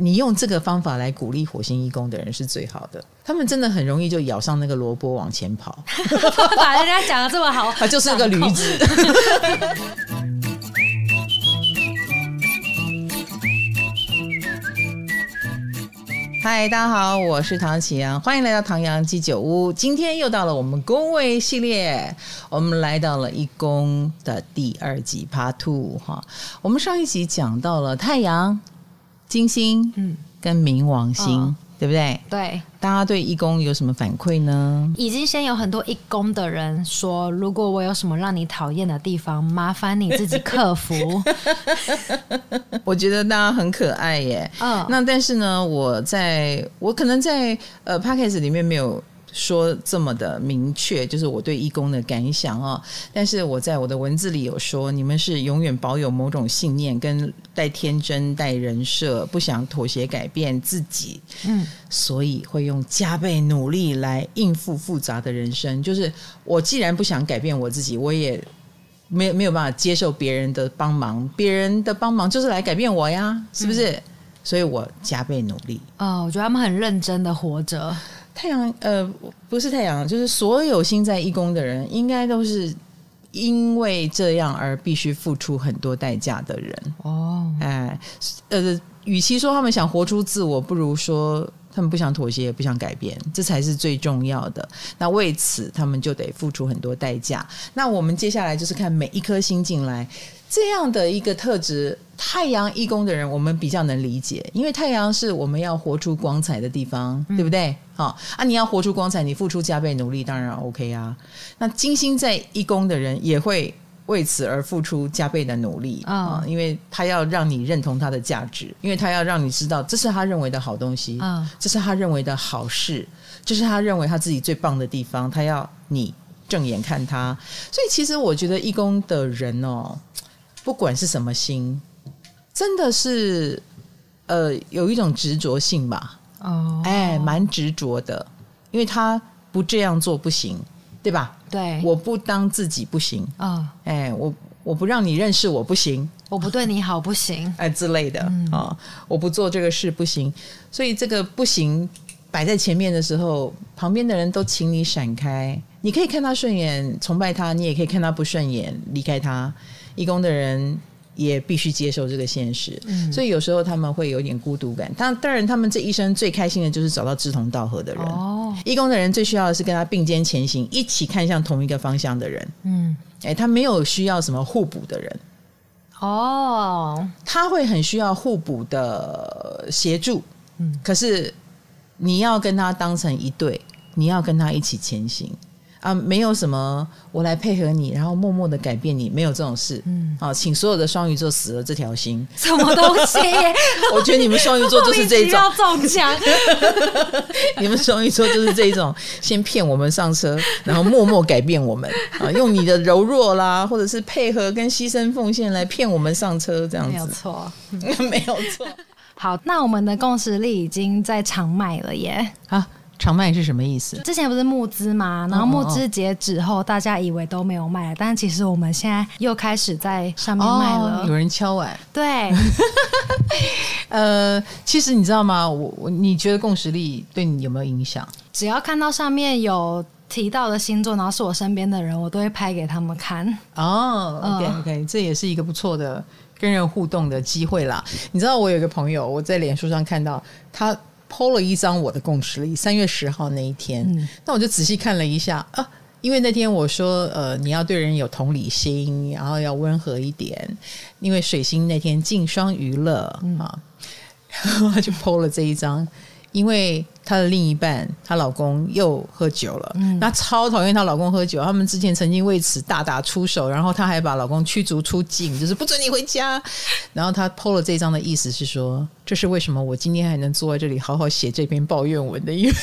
你用这个方法来鼓励火星义工的人是最好的。他们真的很容易就咬上那个萝卜往前跑，把人家讲的这么好，他就是个驴子。嗨，大家好，我是唐启阳，欢迎来到唐阳鸡酒屋。今天又到了我们宫位系列，我们来到了一宫的第二集 Part Two 哈。我们上一集讲到了太阳。金星，嗯，跟冥王星，嗯、对不对？对，大家对一宫有什么反馈呢？已经先有很多一宫的人说，如果我有什么让你讨厌的地方，麻烦你自己克服。我觉得大家很可爱耶。嗯，那但是呢，我在我可能在呃 p a c k a g e 里面没有。说这么的明确，就是我对义工的感想啊。但是我在我的文字里有说，你们是永远保有某种信念，跟带天真、带人设，不想妥协、改变自己。嗯，所以会用加倍努力来应付复杂的人生。就是我既然不想改变我自己，我也没有没有办法接受别人的帮忙。别人的帮忙就是来改变我呀，是不是？嗯，所以我加倍努力。哦，我觉得他们很认真的活着。太阳呃，不是太阳，就是所有心在义工的人，应该都是因为这样而必须付出很多代价的人哦。哎，呃，与其说他们想活出自我，不如说他们不想妥协，也不想改变，这才是最重要的。那为此，他们就得付出很多代价。那我们接下来就是看每一颗星进来。这样的一个特质，太阳义工的人，我们比较能理解，因为太阳是我们要活出光彩的地方，嗯、对不对？好啊，你要活出光彩，你付出加倍努力，当然 OK 啊。那金星在一宫的人也会为此而付出加倍的努力啊、哦，因为他要让你认同他的价值，因为他要让你知道这是他认为的好东西啊，这是他认为的好事，这是他认为他自己最棒的地方，他要你正眼看他。所以，其实我觉得一宫的人哦。不管是什么心，真的是呃有一种执着性吧？哦，哎，蛮执着的，因为他不这样做不行，对吧？对，我不当自己不行啊，哦，哎，我我不让你认识我不行，我不对你好不行，哎之类的啊，嗯哦，我不做这个事不行，所以这个不行摆在前面的时候，旁边的人都请你闪开，你可以看他顺眼崇拜他，你也可以看他不顺眼离开他。义工的人也必须接受这个现实，嗯，所以有时候他们会有点孤独感。当当然，他们这一生最开心的就是找到志同道合的人。哦，义工的人最需要的是跟他并肩前行，一起看向同一个方向的人。嗯，哎，他没有需要什么互补的人。哦，他会很需要互补的协助。嗯，可是你要跟他当成一对，你要跟他一起前行。啊，没有什么，我来配合你，然后默默的改变你，没有这种事。嗯，好，请所有的双鱼座死了这条心。什么东西？我觉得你们双鱼座就是这一种。要中奖。你们双鱼座就是这一种，先骗我们上车，然后默默改变我们啊，用你的柔弱啦，或者是配合跟牺牲奉献来骗我们上车，这样子。没有错，没有错。好，那我们的共识力已经在长卖了耶。啊。长卖是什么意思？之前不是募资吗？然后募资截止后，大家以为都没有卖了，但其实我们现在又开始在上面卖了。哦、有人敲碗，对。呃，其实你知道吗？我我你觉得共识力对你有没有影响？只要看到上面有提到的星座，然后是我身边的人，我都会拍给他们看。哦，OK OK，这也是一个不错的跟人互动的机会啦。你知道我有一个朋友，我在脸书上看到他。PO 了一张我的共识力，三月十号那一天，嗯、那我就仔细看了一下啊，因为那天我说，呃，你要对人有同理心，然后要温和一点，因为水星那天进双娱乐、嗯、啊，然后他就 PO 了这一张，因为。她的另一半，她老公又喝酒了，嗯，她超讨厌她老公喝酒。他们之前曾经为此大打出手，然后她还把老公驱逐出境，就是不准你回家。然后她 PO 了这张的意思是说，这是为什么我今天还能坐在这里好好写这篇抱怨文的原因。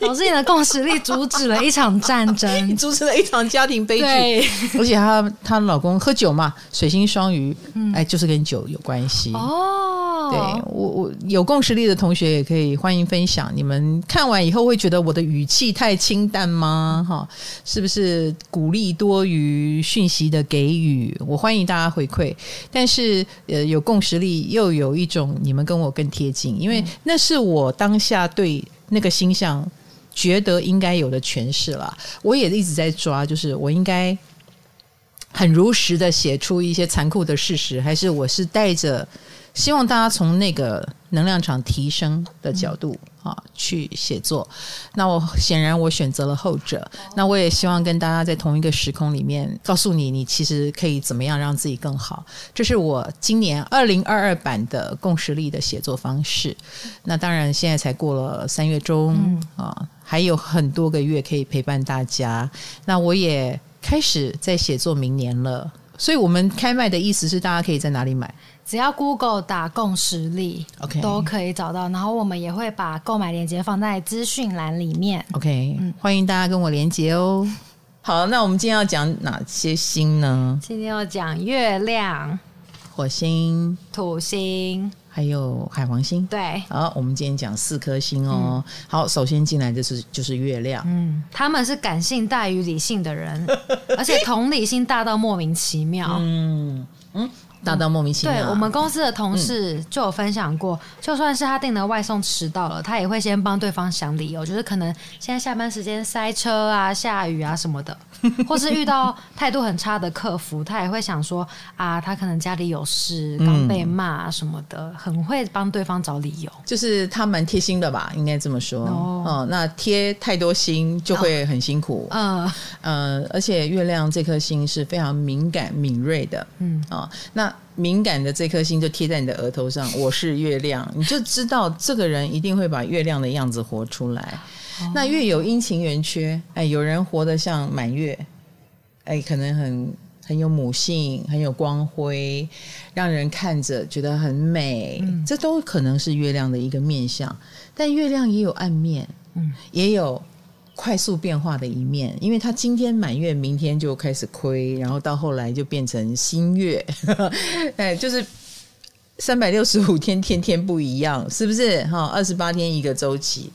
老师，你的共识力阻止了一场战争，阻止了一场家庭悲剧。而且她她老公喝酒嘛，水星双鱼，嗯，哎，就是跟酒有关系。哦，对我我有共识力的同学也可以欢迎。分享，你们看完以后会觉得我的语气太清淡吗？哈，是不是鼓励多于讯息的给予？我欢迎大家回馈，但是呃，有共识力又有一种你们跟我更贴近，因为那是我当下对那个星象觉得应该有的诠释了。我也一直在抓，就是我应该。很如实的写出一些残酷的事实，还是我是带着希望大家从那个能量场提升的角度啊去写作？那我显然我选择了后者。那我也希望跟大家在同一个时空里面，告诉你，你其实可以怎么样让自己更好。这是我今年二零二二版的共识力的写作方式。那当然，现在才过了三月中啊，还有很多个月可以陪伴大家。那我也。开始在写作明年了，所以我们开卖的意思是，大家可以在哪里买？只要 Google 打共识力，OK，都可以找到。然后我们也会把购买链接放在资讯栏里面，OK，嗯，欢迎大家跟我连接哦。好，那我们今天要讲哪些星呢？今天要讲月亮、火星、土星。还有海王星，对，好，我们今天讲四颗星哦。嗯、好，首先进来就是就是月亮，嗯，他们是感性大于理性的人，而且同理心大到莫名其妙，嗯嗯。大到莫名其妙。对，我们公司的同事就有分享过，嗯、就算是他订的外送迟到了，他也会先帮对方想理由，就是可能现在下班时间塞车啊、下雨啊什么的，或是遇到态度很差的客服，他也会想说啊，他可能家里有事，刚被骂什么的，嗯、很会帮对方找理由。就是他蛮贴心的吧，应该这么说。哦，哦，那贴太多心就会很辛苦。嗯、哦、呃，而且月亮这颗星是非常敏感敏锐的。嗯啊、哦，那。敏感的这颗星就贴在你的额头上，我是月亮，你就知道这个人一定会把月亮的样子活出来。哦、那月有阴晴圆缺，哎，有人活得像满月，哎，可能很很有母性，很有光辉，让人看着觉得很美，嗯、这都可能是月亮的一个面相。但月亮也有暗面，嗯，也有。快速变化的一面，因为他今天满月，明天就开始亏，然后到后来就变成新月，哎，就是三百六十五天，天天不一样，是不是？哈，二十八天一个周期。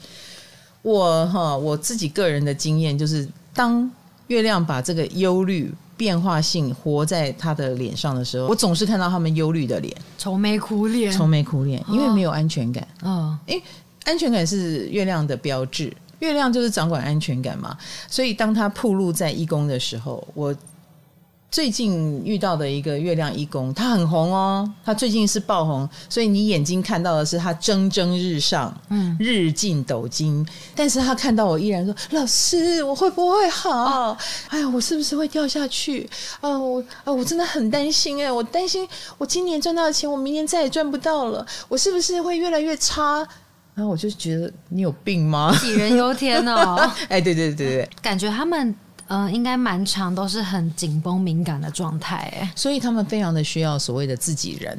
我哈，我自己个人的经验就是，当月亮把这个忧虑、变化性活在他的脸上的时候，我总是看到他们忧虑的脸，愁眉苦脸，愁眉苦脸，因为没有安全感。嗯、哦，诶，安全感是月亮的标志。月亮就是掌管安全感嘛，所以当他铺露在一宫的时候，我最近遇到的一个月亮一宫，他很红哦，他最近是爆红，所以你眼睛看到的是他蒸蒸日上，嗯，日进斗金，但是他看到我依然说：“老师，我会不会好？哦、哎呀，我是不是会掉下去？啊、哦，我啊、哦，我真的很担心哎，我担心我今年赚到的钱，我明年再也赚不到了，我是不是会越来越差？”然后我就觉得你有病吗？杞人忧天哦！哎，对对对对，感觉他们嗯、呃，应该蛮常都是很紧绷敏感的状态，哎，所以他们非常的需要所谓的自己人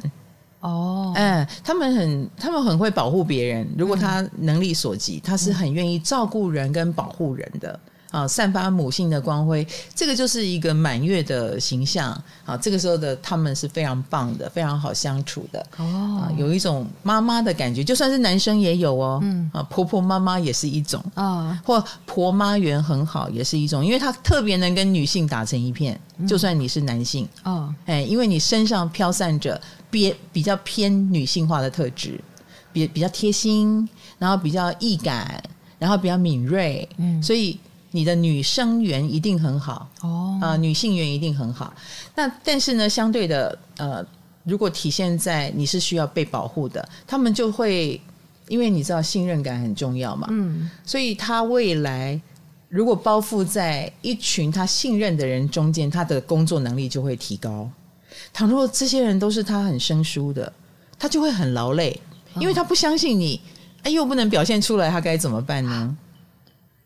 哦。哎，他们很他们很会保护别人，如果他能力所及，他是很愿意照顾人跟保护人的。啊，散发母性的光辉，这个就是一个满月的形象。啊，这个时候的他们是非常棒的，非常好相处的。哦，啊，有一种妈妈的感觉，就算是男生也有哦。嗯，啊，婆婆妈妈也是一种啊，或婆妈缘很好也是一种，因为他特别能跟女性打成一片。就算你是男性，哦，哎，因为你身上飘散着别比较偏女性化的特质，比比较贴心，然后比较易感，然后比较敏锐，嗯，所以。你的女生缘一定很好哦，啊、呃，女性缘一定很好。那但是呢，相对的，呃，如果体现在你是需要被保护的，他们就会，因为你知道信任感很重要嘛，嗯，所以他未来如果包覆在一群他信任的人中间，他的工作能力就会提高。倘若这些人都是他很生疏的，他就会很劳累，因为他不相信你，哎，又不能表现出来，他该怎么办呢？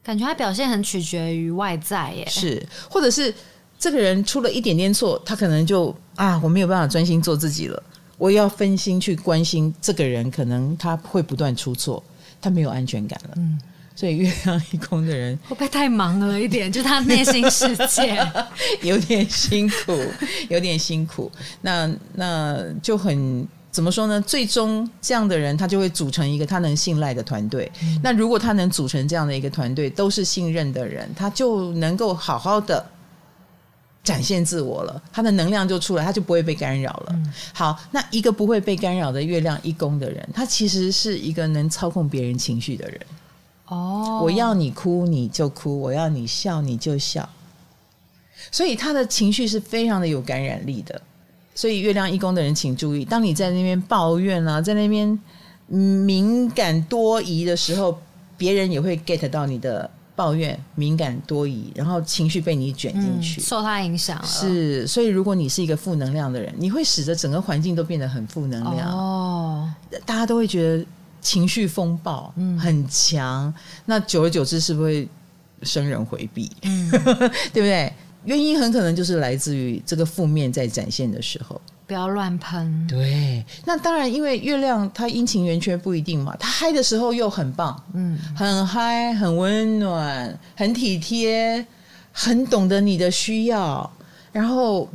感觉他表现很取决于外在耶，是，或者是这个人出了一点点错，他可能就啊，我没有办法专心做自己了，我要分心去关心这个人，可能他会不断出错，他没有安全感了。嗯，所以月亮一空的人 会不会太忙了一点？就他内心世界 有点辛苦，有点辛苦，那那就很怎么说呢？最终这样的人，他就会组成一个他能信赖的团队。嗯、那如果他能组成这样的一个团队，都是信任的人，他就能够好好的展现自我了，他的能量就出来，他就不会被干扰了。嗯、好，那一个不会被干扰的月亮一宫的人，他其实是一个能操控别人情绪的人。哦，我要你哭你就哭，我要你笑你就笑，所以他的情绪是非常的有感染力的。所以月亮一宫的人请注意，当你在那边抱怨啊，在那边敏感多疑的时候，别人也会 get 到你的。抱怨、敏感、多疑，然后情绪被你卷进去，嗯，受他影响了。是，所以如果你是一个负能量的人，你会使得整个环境都变得很负能量。哦，大家都会觉得情绪风暴很强，嗯、那久而久之是不是会生人回避？嗯，对不对？原因很可能就是来自于这个负面在展现的时候。不要乱喷。对，那当然，因为月亮它阴晴圆缺不一定嘛，它嗨的时候又很棒，嗯，很嗨，很温暖，很体贴，很懂得你的需要，然后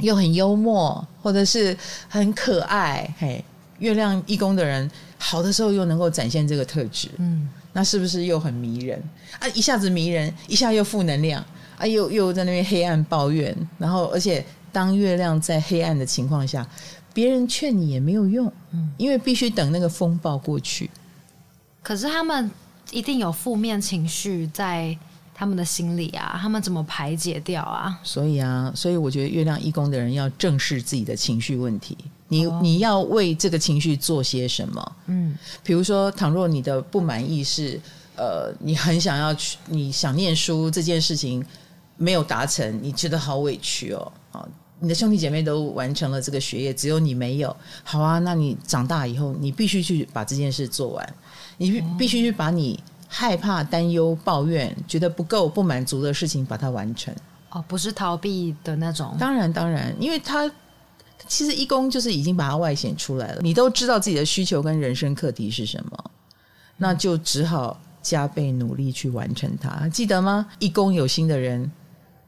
又很幽默，或者是很可爱。嘿，月亮一宫的人好的时候又能够展现这个特质，嗯，那是不是又很迷人啊？一下子迷人，一下又负能量，啊，又又在那边黑暗抱怨，然后而且。当月亮在黑暗的情况下，别人劝你也没有用，嗯，因为必须等那个风暴过去。可是他们一定有负面情绪在他们的心里啊，他们怎么排解掉啊？所以啊，所以我觉得月亮义工的人要正视自己的情绪问题。你你要为这个情绪做些什么？嗯，比如说，倘若你的不满意是呃，你很想要去，你想念书这件事情没有达成，你觉得好委屈哦，啊。你的兄弟姐妹都完成了这个学业，只有你没有。好啊，那你长大以后，你必须去把这件事做完。你必须去把你害怕、担忧、抱怨、觉得不够、不满足的事情把它完成。哦，不是逃避的那种。当然，当然，因为他其实义工就是已经把它外显出来了。你都知道自己的需求跟人生课题是什么，那就只好加倍努力去完成它。记得吗？义工有心的人。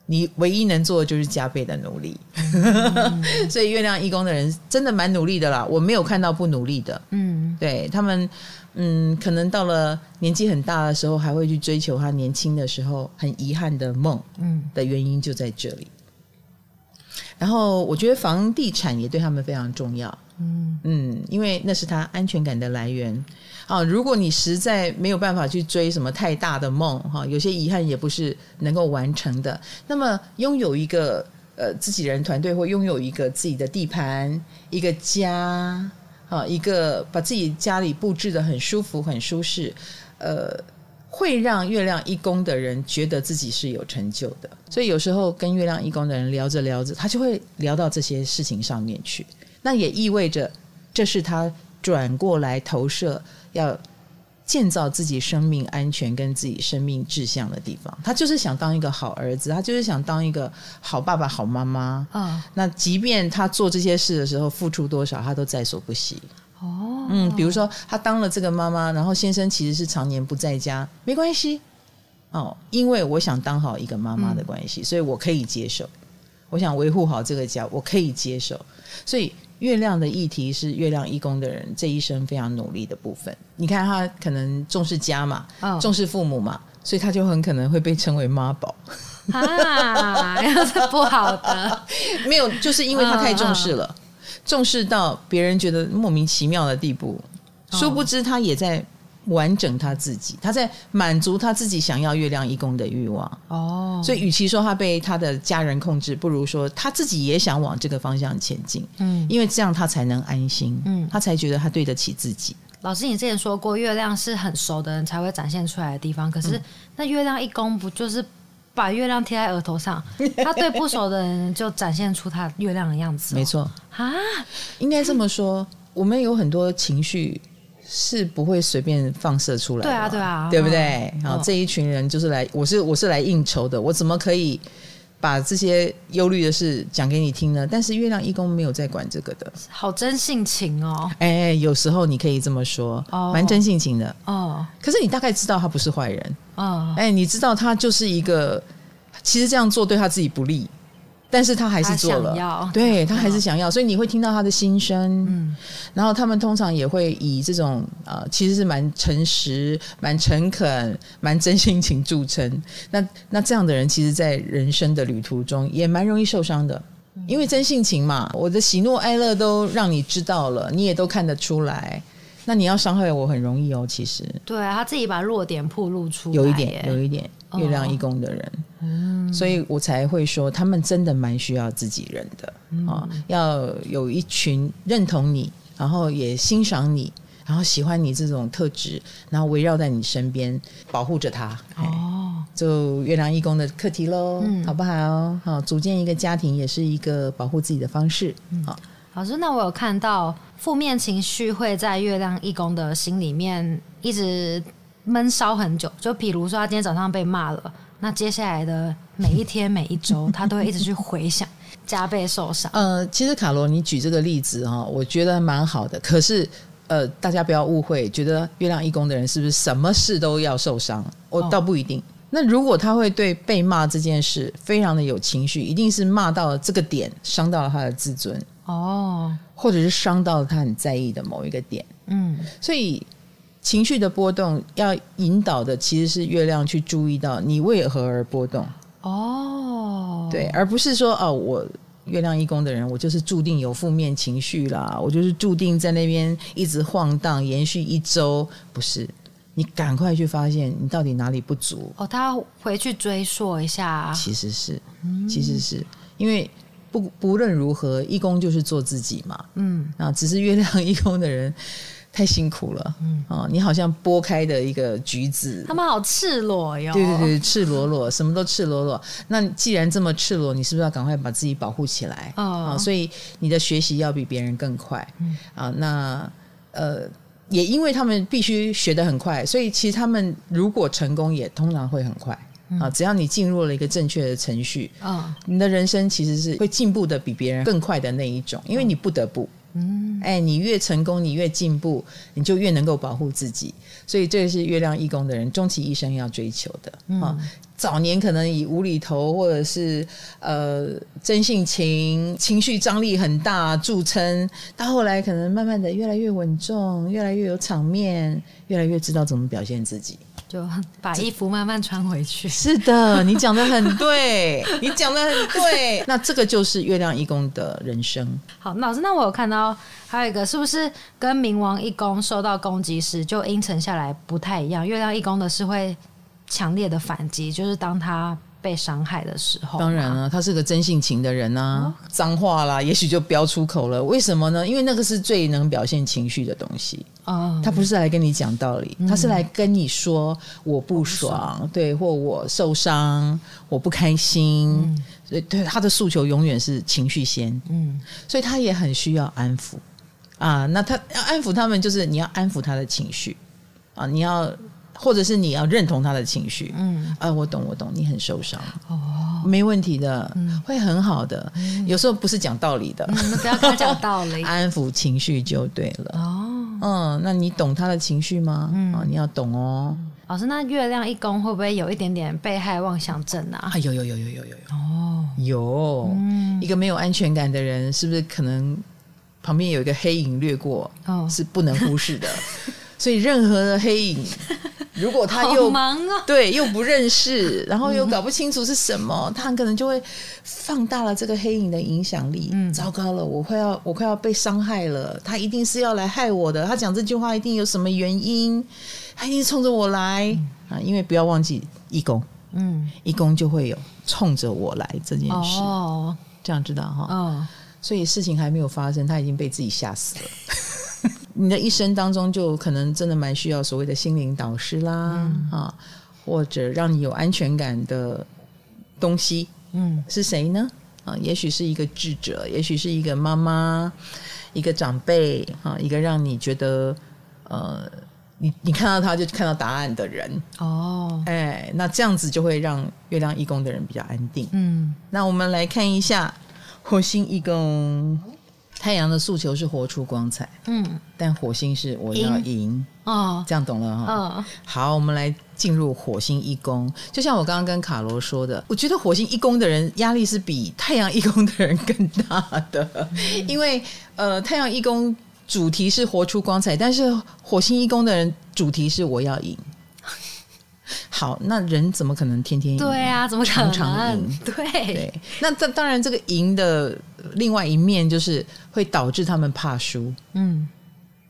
你唯一能做的就是加倍的努力，嗯、所以月亮义工的人真的蛮努力的啦。我没有看到不努力的，嗯，对他们，嗯，可能到了年纪很大的时候，还会去追求他年轻的时候很遗憾的梦，嗯，的原因就在这里。然后我觉得房地产也对他们非常重要，嗯嗯，因为那是他安全感的来源。啊，如果你实在没有办法去追什么太大的梦，哈，有些遗憾也不是能够完成的。那么，拥有一个呃自己人团队，或拥有一个自己的地盘、一个家，啊，一个把自己家里布置得很舒服、很舒适，呃，会让月亮一宫的人觉得自己是有成就的。所以有时候跟月亮一宫的人聊着聊着，他就会聊到这些事情上面去。那也意味着，这是他转过来投射。要建造自己生命安全跟自己生命志向的地方，他就是想当一个好儿子，他就是想当一个好爸爸、好妈妈。啊、哦，那即便他做这些事的时候付出多少，他都在所不惜。哦，嗯，比如说他当了这个妈妈，然后先生其实是常年不在家，没关系。哦，因为我想当好一个妈妈的关系，嗯、所以我可以接受。我想维护好这个家，我可以接受。所以。月亮的议题是月亮义工的人这一生非常努力的部分。你看他可能重视家嘛，哦、重视父母嘛，所以他就很可能会被称为妈宝啊，是不好的。没有，就是因为他太重视了，哦、重视到别人觉得莫名其妙的地步，哦、殊不知他也在。完整他自己，他在满足他自己想要月亮一宫的欲望哦，所以与其说他被他的家人控制，不如说他自己也想往这个方向前进。嗯，因为这样他才能安心，嗯，他才觉得他对得起自己。老师，你之前说过，月亮是很熟的人才会展现出来的地方，可是、嗯、那月亮一宫不就是把月亮贴在额头上，他对不熟的人就展现出他月亮的样子、哦？没错啊，哈应该这么说，我们有很多情绪。是不会随便放射出来的，对啊，对啊，对不对？然后、哦、这一群人就是来，我是我是来应酬的，我怎么可以把这些忧虑的事讲给你听呢？但是月亮一宫没有在管这个的，好真性情哦！哎，有时候你可以这么说，哦，蛮真性情的哦。可是你大概知道他不是坏人哦，哎，你知道他就是一个，其实这样做对他自己不利。但是他还是做了，对他还是想要，所以你会听到他的心声。嗯，然后他们通常也会以这种呃，其实是蛮诚实、蛮诚恳、蛮真性情著称。那那这样的人，其实，在人生的旅途中也蛮容易受伤的，因为真性情嘛，我的喜怒哀乐都让你知道了，你也都看得出来。那你要伤害我很容易哦，其实。对啊，他自己把弱点暴露出来，有一点，有一点月亮义工的人，哦，所以我才会说他们真的蛮需要自己人的。啊，嗯，要有一群认同你，然后也欣赏你，然后喜欢你这种特质，然后围绕在你身边，保护着他。哦，就月亮义工的课题喽，嗯，好不好？好，组建一个家庭也是一个保护自己的方式。好，老师，那我有看到。负面情绪会在月亮义工的心里面一直闷烧很久，就比如说他今天早上被骂了，那接下来的每一天每一周，他都会一直去回想，加倍受伤。呃，其实卡罗，你举这个例子哈，我觉得蛮好的。可是，呃，大家不要误会，觉得月亮义工的人是不是什么事都要受伤？我倒不一定。哦。那如果他会对被骂这件事非常的有情绪，一定是骂到了这个点，伤到了他的自尊。哦。或者是伤到了他很在意的某一个点，嗯，所以情绪的波动要引导的其实是月亮去注意到你为何而波动。哦，对，而不是说哦，我月亮一宫的人，我就是注定有负面情绪啦，我就是注定在那边一直晃荡，延续一周，不是，你赶快去发现你到底哪里不足。哦，他回去追溯一下，其实是，其实是。因为。不不论如何，一宫就是做自己嘛。嗯，啊，只是月亮一宫的人太辛苦了。嗯，啊，你好像剥开的一个橘子，他们好赤裸哟。对对对，赤裸裸，什么都赤裸裸。那既然这么赤裸，你是不是要赶快把自己保护起来？哦，啊，所以你的学习要比别人更快。嗯，啊，那呃，也因为他们必须学得很快，所以其实他们如果成功，也通常会很快。啊，只要你进入了一个正确的程序，啊，你的人生其实是会进步的比别人更快的那一种，因为你不得不，嗯，哎，你越成功，你越进步，你就越能够保护自己，所以这个是月亮一宫的人终其一生要追求的。啊，早年可能以无厘头或者是呃真性情、情绪张力很大著称，到后来可能慢慢的越来越稳重，越来越有场面，越来越知道怎么表现自己。就 把衣服慢慢穿回去。是的，你讲的很 对，你讲的很 对。那这个就是月亮一宫的人生。好，老师，那我有看到还有一个，是不是跟冥王一宫受到攻击时就阴沉下来不太一样？月亮一宫的是会强烈的反击，就是当他。被伤害的时候，当然了，他是个真性情的人呐、啊，脏、哦、话啦，也许就飙出口了。为什么呢？因为那个是最能表现情绪的东西。哦，他不是来跟你讲道理，嗯、他是来跟你说我不爽，不对，或我受伤，我不开心。嗯、所以，对他的诉求永远是情绪先。嗯，所以他也很需要安抚啊。那他要安抚他们，就是你要安抚他的情绪啊，你要。或者是你要认同他的情绪，嗯，啊，我懂，我懂，你很受伤，哦，没问题的，嗯，会很好的，嗯，有时候不是讲道理的，嗯，不要跟他讲道理，安抚情绪就对了，哦，嗯，那你懂他的情绪吗？嗯，啊，你要懂哦，老师，那月亮一宫会不会有一点点被害妄想症啊？啊，有有有有有有有，哦，有，嗯，一个没有安全感的人，是不是可能旁边有一个黑影掠过？哦，是不能忽视的，所以任何的黑影。如果他又忙啊，对，又不认识，然后又搞不清楚是什么，他很可能就会放大了这个黑影的影响力。嗯，糟糕了，我快要我快要被伤害了，他一定是要来害我的。他讲这句话一定有什么原因，他一定是冲着我来啊！因为不要忘记一宫，嗯，一宫就会有冲着我来这件事。哦，这样知道哈？哦，所以事情还没有发生，他已经被自己吓死了。你的一生当中，就可能真的蛮需要所谓的心灵导师啦，嗯、啊，或者让你有安全感的东西，嗯，是谁呢？啊，也许是一个智者，也许是一个妈妈，一个长辈，啊，一个让你觉得，呃，你你看到他就看到答案的人，哦，哎，那这样子就会让月亮义工的人比较安定。嗯，那我们来看一下火星一宫。太阳的诉求是活出光彩，嗯，但火星是我要赢，哦，这样懂了哈。哦，好，我们来进入火星一宫。就像我刚刚跟卡罗说的，我觉得火星一宫的人压力是比太阳一宫的人更大的，嗯、因为呃，太阳一宫主题是活出光彩，但是火星一宫的人主题是我要赢。好，那人怎么可能天天赢？对啊，怎么可能常常赢？对对，那这当然，这个赢的另外一面就是会导致他们怕输。嗯，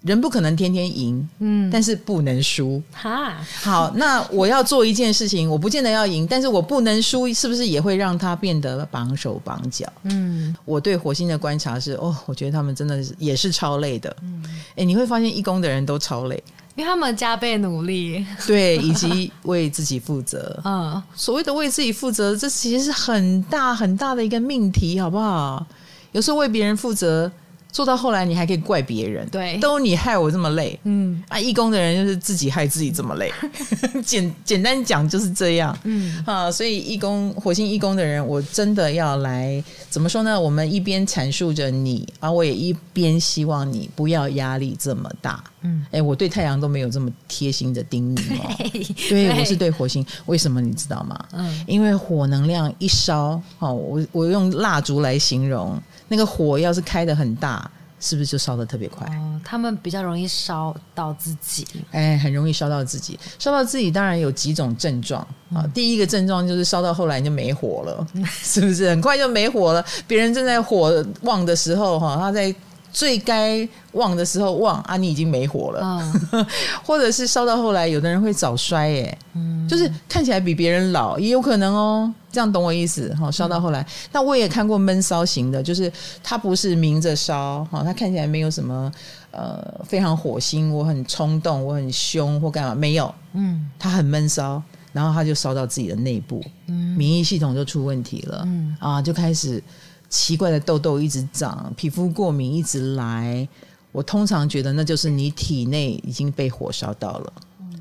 人不可能天天赢，嗯，但是不能输。哈，好，那我要做一件事情，我不见得要赢，但是我不能输，是不是也会让他变得绑手绑脚？嗯，我对火星的观察是，哦，我觉得他们真的是也是超累的。嗯，哎，你会发现一宫的人都超累。因为他们加倍努力，对，以及为自己负责。嗯，所谓的为自己负责，这其实是很大很大的一个命题，好不好？有时候为别人负责。做到后来，你还可以怪别人，对，都你害我这么累，嗯。啊，义工的人就是自己害自己这么累，简简单讲就是这样，嗯。啊，所以义工火星义工的人，我真的要来怎么说呢？我们一边阐述着你，而我也一边希望你不要压力这么大，嗯，哎，我对太阳都没有这么贴心的叮咛哦，对，对，我是对火星，为什么你知道吗？嗯，因为火能量一烧，哦，我我用蜡烛来形容。那个火要是开得很大，是不是就烧得特别快？哦，他们比较容易烧到自己，哎，很容易烧到自己。烧到自己当然有几种症状啊。嗯，第一个症状就是烧到后来你就没火了，是不是？很快就没火了。别人正在火旺的时候，哈，他在。最该旺的时候旺啊，你已经没火了，嗯、或者是烧到后来，有的人会早衰，哎，嗯，就是看起来比别人老也有可能哦，这样懂我意思哈？烧到后来，那、嗯、我也看过闷烧型的，就是他不是明着烧哈，他看起来没有什么呃非常火星，我很冲动，我很凶或干嘛没有，嗯，他很闷烧，然后他就烧到自己的内部，嗯，免疫系统就出问题了，嗯。啊，就开始。奇怪的痘痘一直长，皮肤过敏一直来，我通常觉得那就是你体内已经被火烧到了。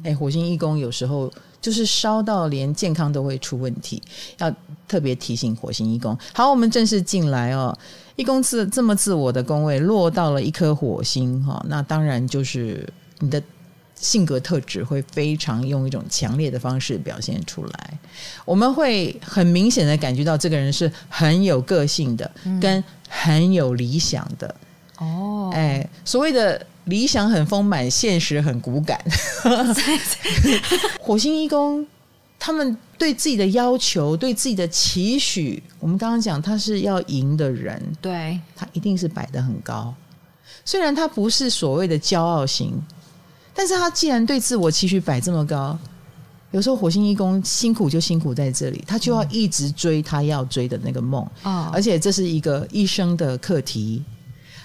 哎、嗯，火星一宫有时候就是烧到连健康都会出问题，要特别提醒火星一宫。好，我们正式进来哦，一宫自这么自我的宫位落到了一颗火星哈，那当然就是你的。性格特质会非常用一种强烈的方式表现出来，我们会很明显的感觉到这个人是很有个性的，嗯、跟很有理想的。哦，哎，所谓的理想很丰满，现实很骨感。火星一宫，他们对自己的要求、对自己的期许，我们刚刚讲他是要赢的人，对，他一定是摆得很高。虽然他不是所谓的骄傲型。但是他既然对自我期许摆这么高，有时候火星一宫辛苦就辛苦在这里，他就要一直追他要追的那个梦，啊，而且这是一个一生的课题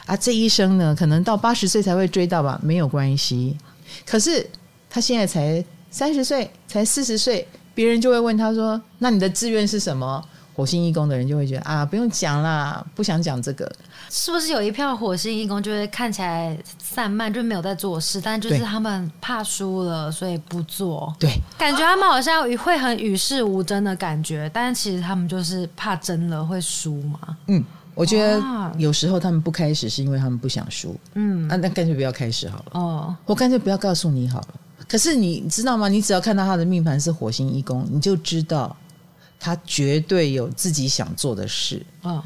啊，这一生呢，可能到八十岁才会追到吧，没有关系。可是他现在才三十岁，才四十岁，别人就会问他说：“那你的志愿是什么？”火星一宫的人就会觉得啊，不用讲啦，不想讲这个。是不是有一票火星一宫就会看起来散漫，就没有在做事，但就是他们怕输了，所以不做。对，感觉他们好像会很与世无争的感觉，但其实他们就是怕争了会输嘛。嗯，我觉得有时候他们不开始是因为他们不想输。嗯，啊，那干脆不要开始好了。哦，我干脆不要告诉你好了。可是你知道吗？你只要看到他的命盘是火星一宫，你就知道。他绝对有自己想做的事啊！哦、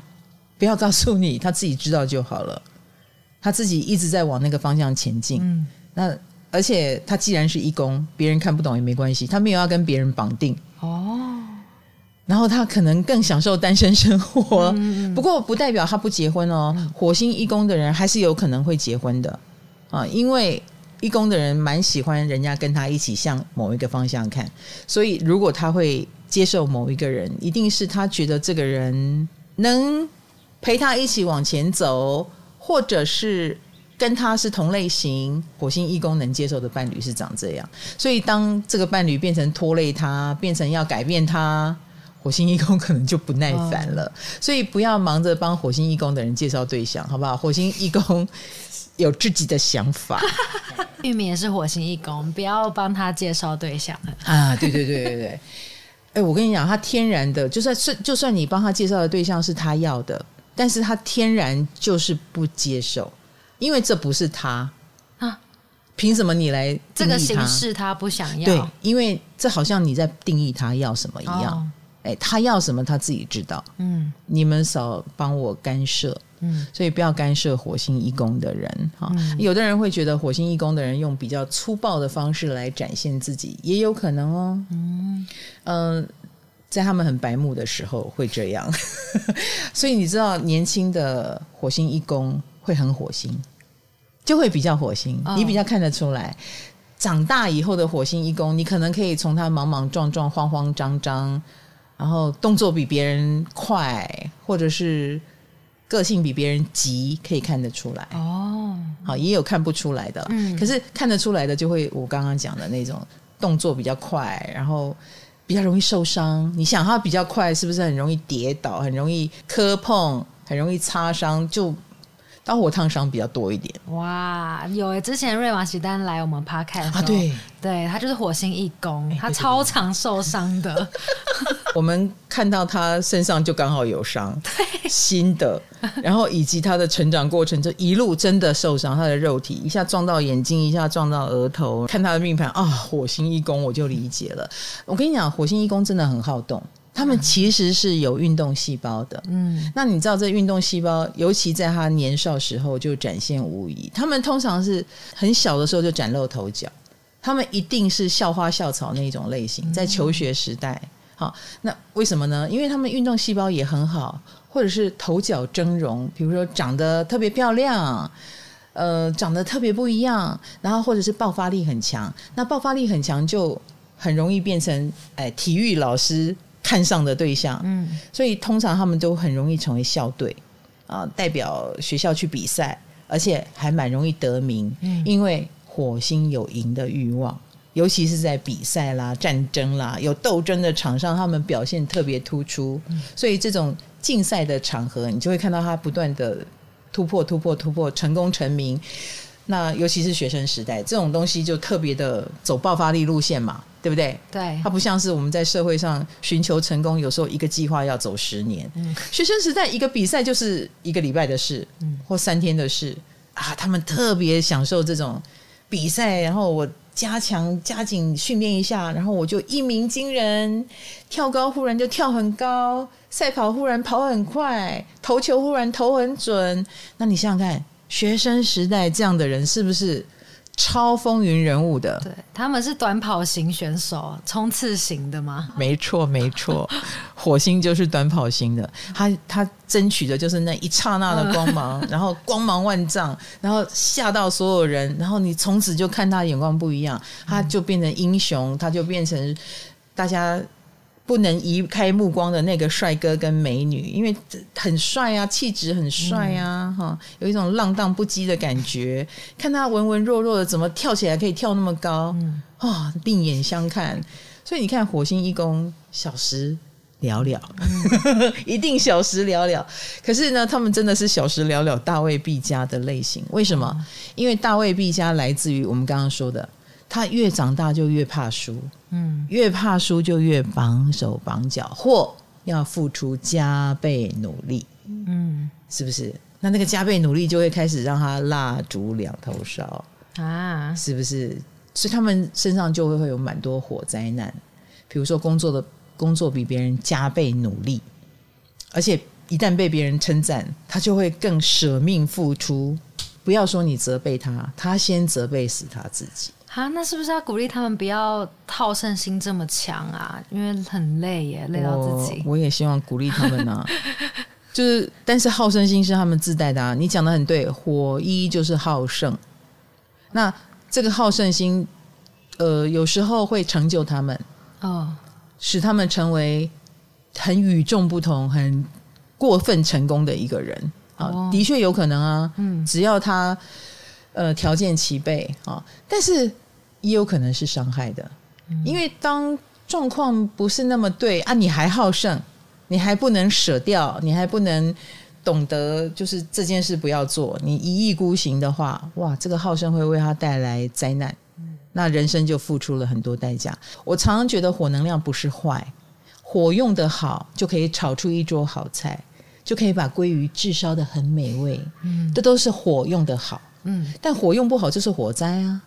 不要告诉你，他自己知道就好了。他自己一直在往那个方向前进。嗯，那而且他既然是义工，别人看不懂也没关系，他没有要跟别人绑定哦。然后他可能更享受单身生活。嗯、不过不代表他不结婚哦。嗯、火星义工的人还是有可能会结婚的啊，因为义工的人蛮喜欢人家跟他一起向某一个方向看，所以如果他会。接受某一个人，一定是他觉得这个人能陪他一起往前走，或者是跟他是同类型。火星义工能接受的伴侣是长这样，所以当这个伴侣变成拖累他，变成要改变他，火星义工可能就不耐烦了。哦、所以不要忙着帮火星义工的人介绍对象，好不好？火星义工有自己的想法。玉米也是火星义工，不要帮他介绍对象啊！对对对对对。哎，我跟你讲，他天然的，就算是就算你帮他介绍的对象是他要的，但是他天然就是不接受，因为这不是他啊，凭什么你来这个形式他不想要？对，因为这好像你在定义他要什么一样。哦哎，他要什么他自己知道。嗯，你们少帮我干涉。嗯，所以不要干涉火星一宫的人哈。嗯，有的人会觉得火星一宫的人用比较粗暴的方式来展现自己，也有可能哦。嗯，呃，在他们很白目的时候会这样。所以你知道，年轻的火星一宫会很火星，就会比较火星，你比较看得出来。哦，长大以后的火星一宫，你可能可以从他莽莽撞撞、慌慌张张。然后动作比别人快，或者是个性比别人急，可以看得出来哦。好，也有看不出来的，嗯。可是看得出来的，就会我刚刚讲的那种动作比较快，然后比较容易受伤。你想他比较快，是不是很容易跌倒，很容易磕碰，很容易擦伤？就。刀火烫伤比较多一点。哇，有诶，之前瑞玛喜丹来我们 Podcast 啊，对，对他就是火星一宫，他超常受伤的。我们看到他身上就刚好有伤，新的，然后以及他的成长过程，就一路真的受伤，他的肉体一下撞到眼睛，一下撞到额头。看他的命盘啊，火星一宫我就理解了。我跟你讲，火星一宫真的很好动。他们其实是有运动细胞的，嗯，那你知道这运动细胞，尤其在他年少时候就展现无遗。他们通常是很小的时候就崭露头角，他们一定是校花校草那种类型，在求学时代，好，那为什么呢？因为他们运动细胞也很好，或者是头角峥嵘，比如说长得特别漂亮，呃，长得特别不一样，然后或者是爆发力很强，那爆发力很强就很容易变成哎体育老师。看上的对象，嗯，所以通常他们都很容易成为校队啊，代表学校去比赛，而且还蛮容易得名，嗯，因为火星有赢的欲望，尤其是在比赛啦、战争啦、有斗争的场上，他们表现特别突出，所以这种竞赛的场合，你就会看到他不断的突破、突破、突破，成功成名。那尤其是学生时代，这种东西就特别的走爆发力路线嘛。对不对？对，它不像是我们在社会上寻求成功，有时候一个计划要走十年。嗯，学生时代一个比赛就是一个礼拜的事，嗯，或三天的事啊。他们特别享受这种比赛，然后我加强加紧训练一下，然后我就一鸣惊人，跳高忽然就跳很高，赛跑忽然跑很快，投球忽然投很准。那你想想看，学生时代这样的人是不是？超风云人物的，对，他们是短跑型选手，冲刺型的吗？没错，没错，火星就是短跑型的，他他争取的就是那一刹那的光芒，然后光芒万丈，然后吓到所有人，然后你从此就看他眼光不一样，他就变成英雄，他就变成大家。不能移开目光的那个帅哥跟美女，因为很帅啊，气质很帅啊，哈、嗯，有一种浪荡不羁的感觉。看他文文弱弱的，怎么跳起来可以跳那么高？啊、嗯哦，另眼相看。所以你看，火星一宫小时了了，嗯、一定小时了了。可是呢，他们真的是小时了了，大卫毕加的类型。为什么？嗯、因为大卫毕加来自于我们刚刚说的。他越长大就越怕输，嗯，越怕输就越绑手绑脚，或要付出加倍努力，嗯，是不是？那那个加倍努力就会开始让他蜡烛两头烧啊，是不是？所以他们身上就会会有蛮多火灾难，比如说工作的工作比别人加倍努力，而且一旦被别人称赞，他就会更舍命付出。不要说你责备他，他先责备死他自己。啊，那是不是要鼓励他们不要好胜心这么强啊？因为很累耶，累到自己。我，我也希望鼓励他们呢、啊，就是，但是好胜心是他们自带的啊。你讲的很对，火一就是好胜。那这个好胜心，呃，有时候会成就他们哦，使他们成为很与众不同、很过分成功的一个人啊。哦、的确有可能啊，嗯，只要他呃条件齐备啊，但是。也有可能是伤害的，因为当状况不是那么对啊，你还好胜，你还不能舍掉，你还不能懂得就是这件事不要做，你一意孤行的话，哇，这个好胜会为他带来灾难，那人生就付出了很多代价。我常常觉得火能量不是坏，火用得好就可以炒出一桌好菜，就可以把鲑鱼炙烧得很美味。嗯，这都是火用得好。嗯，但火用不好就是火灾啊，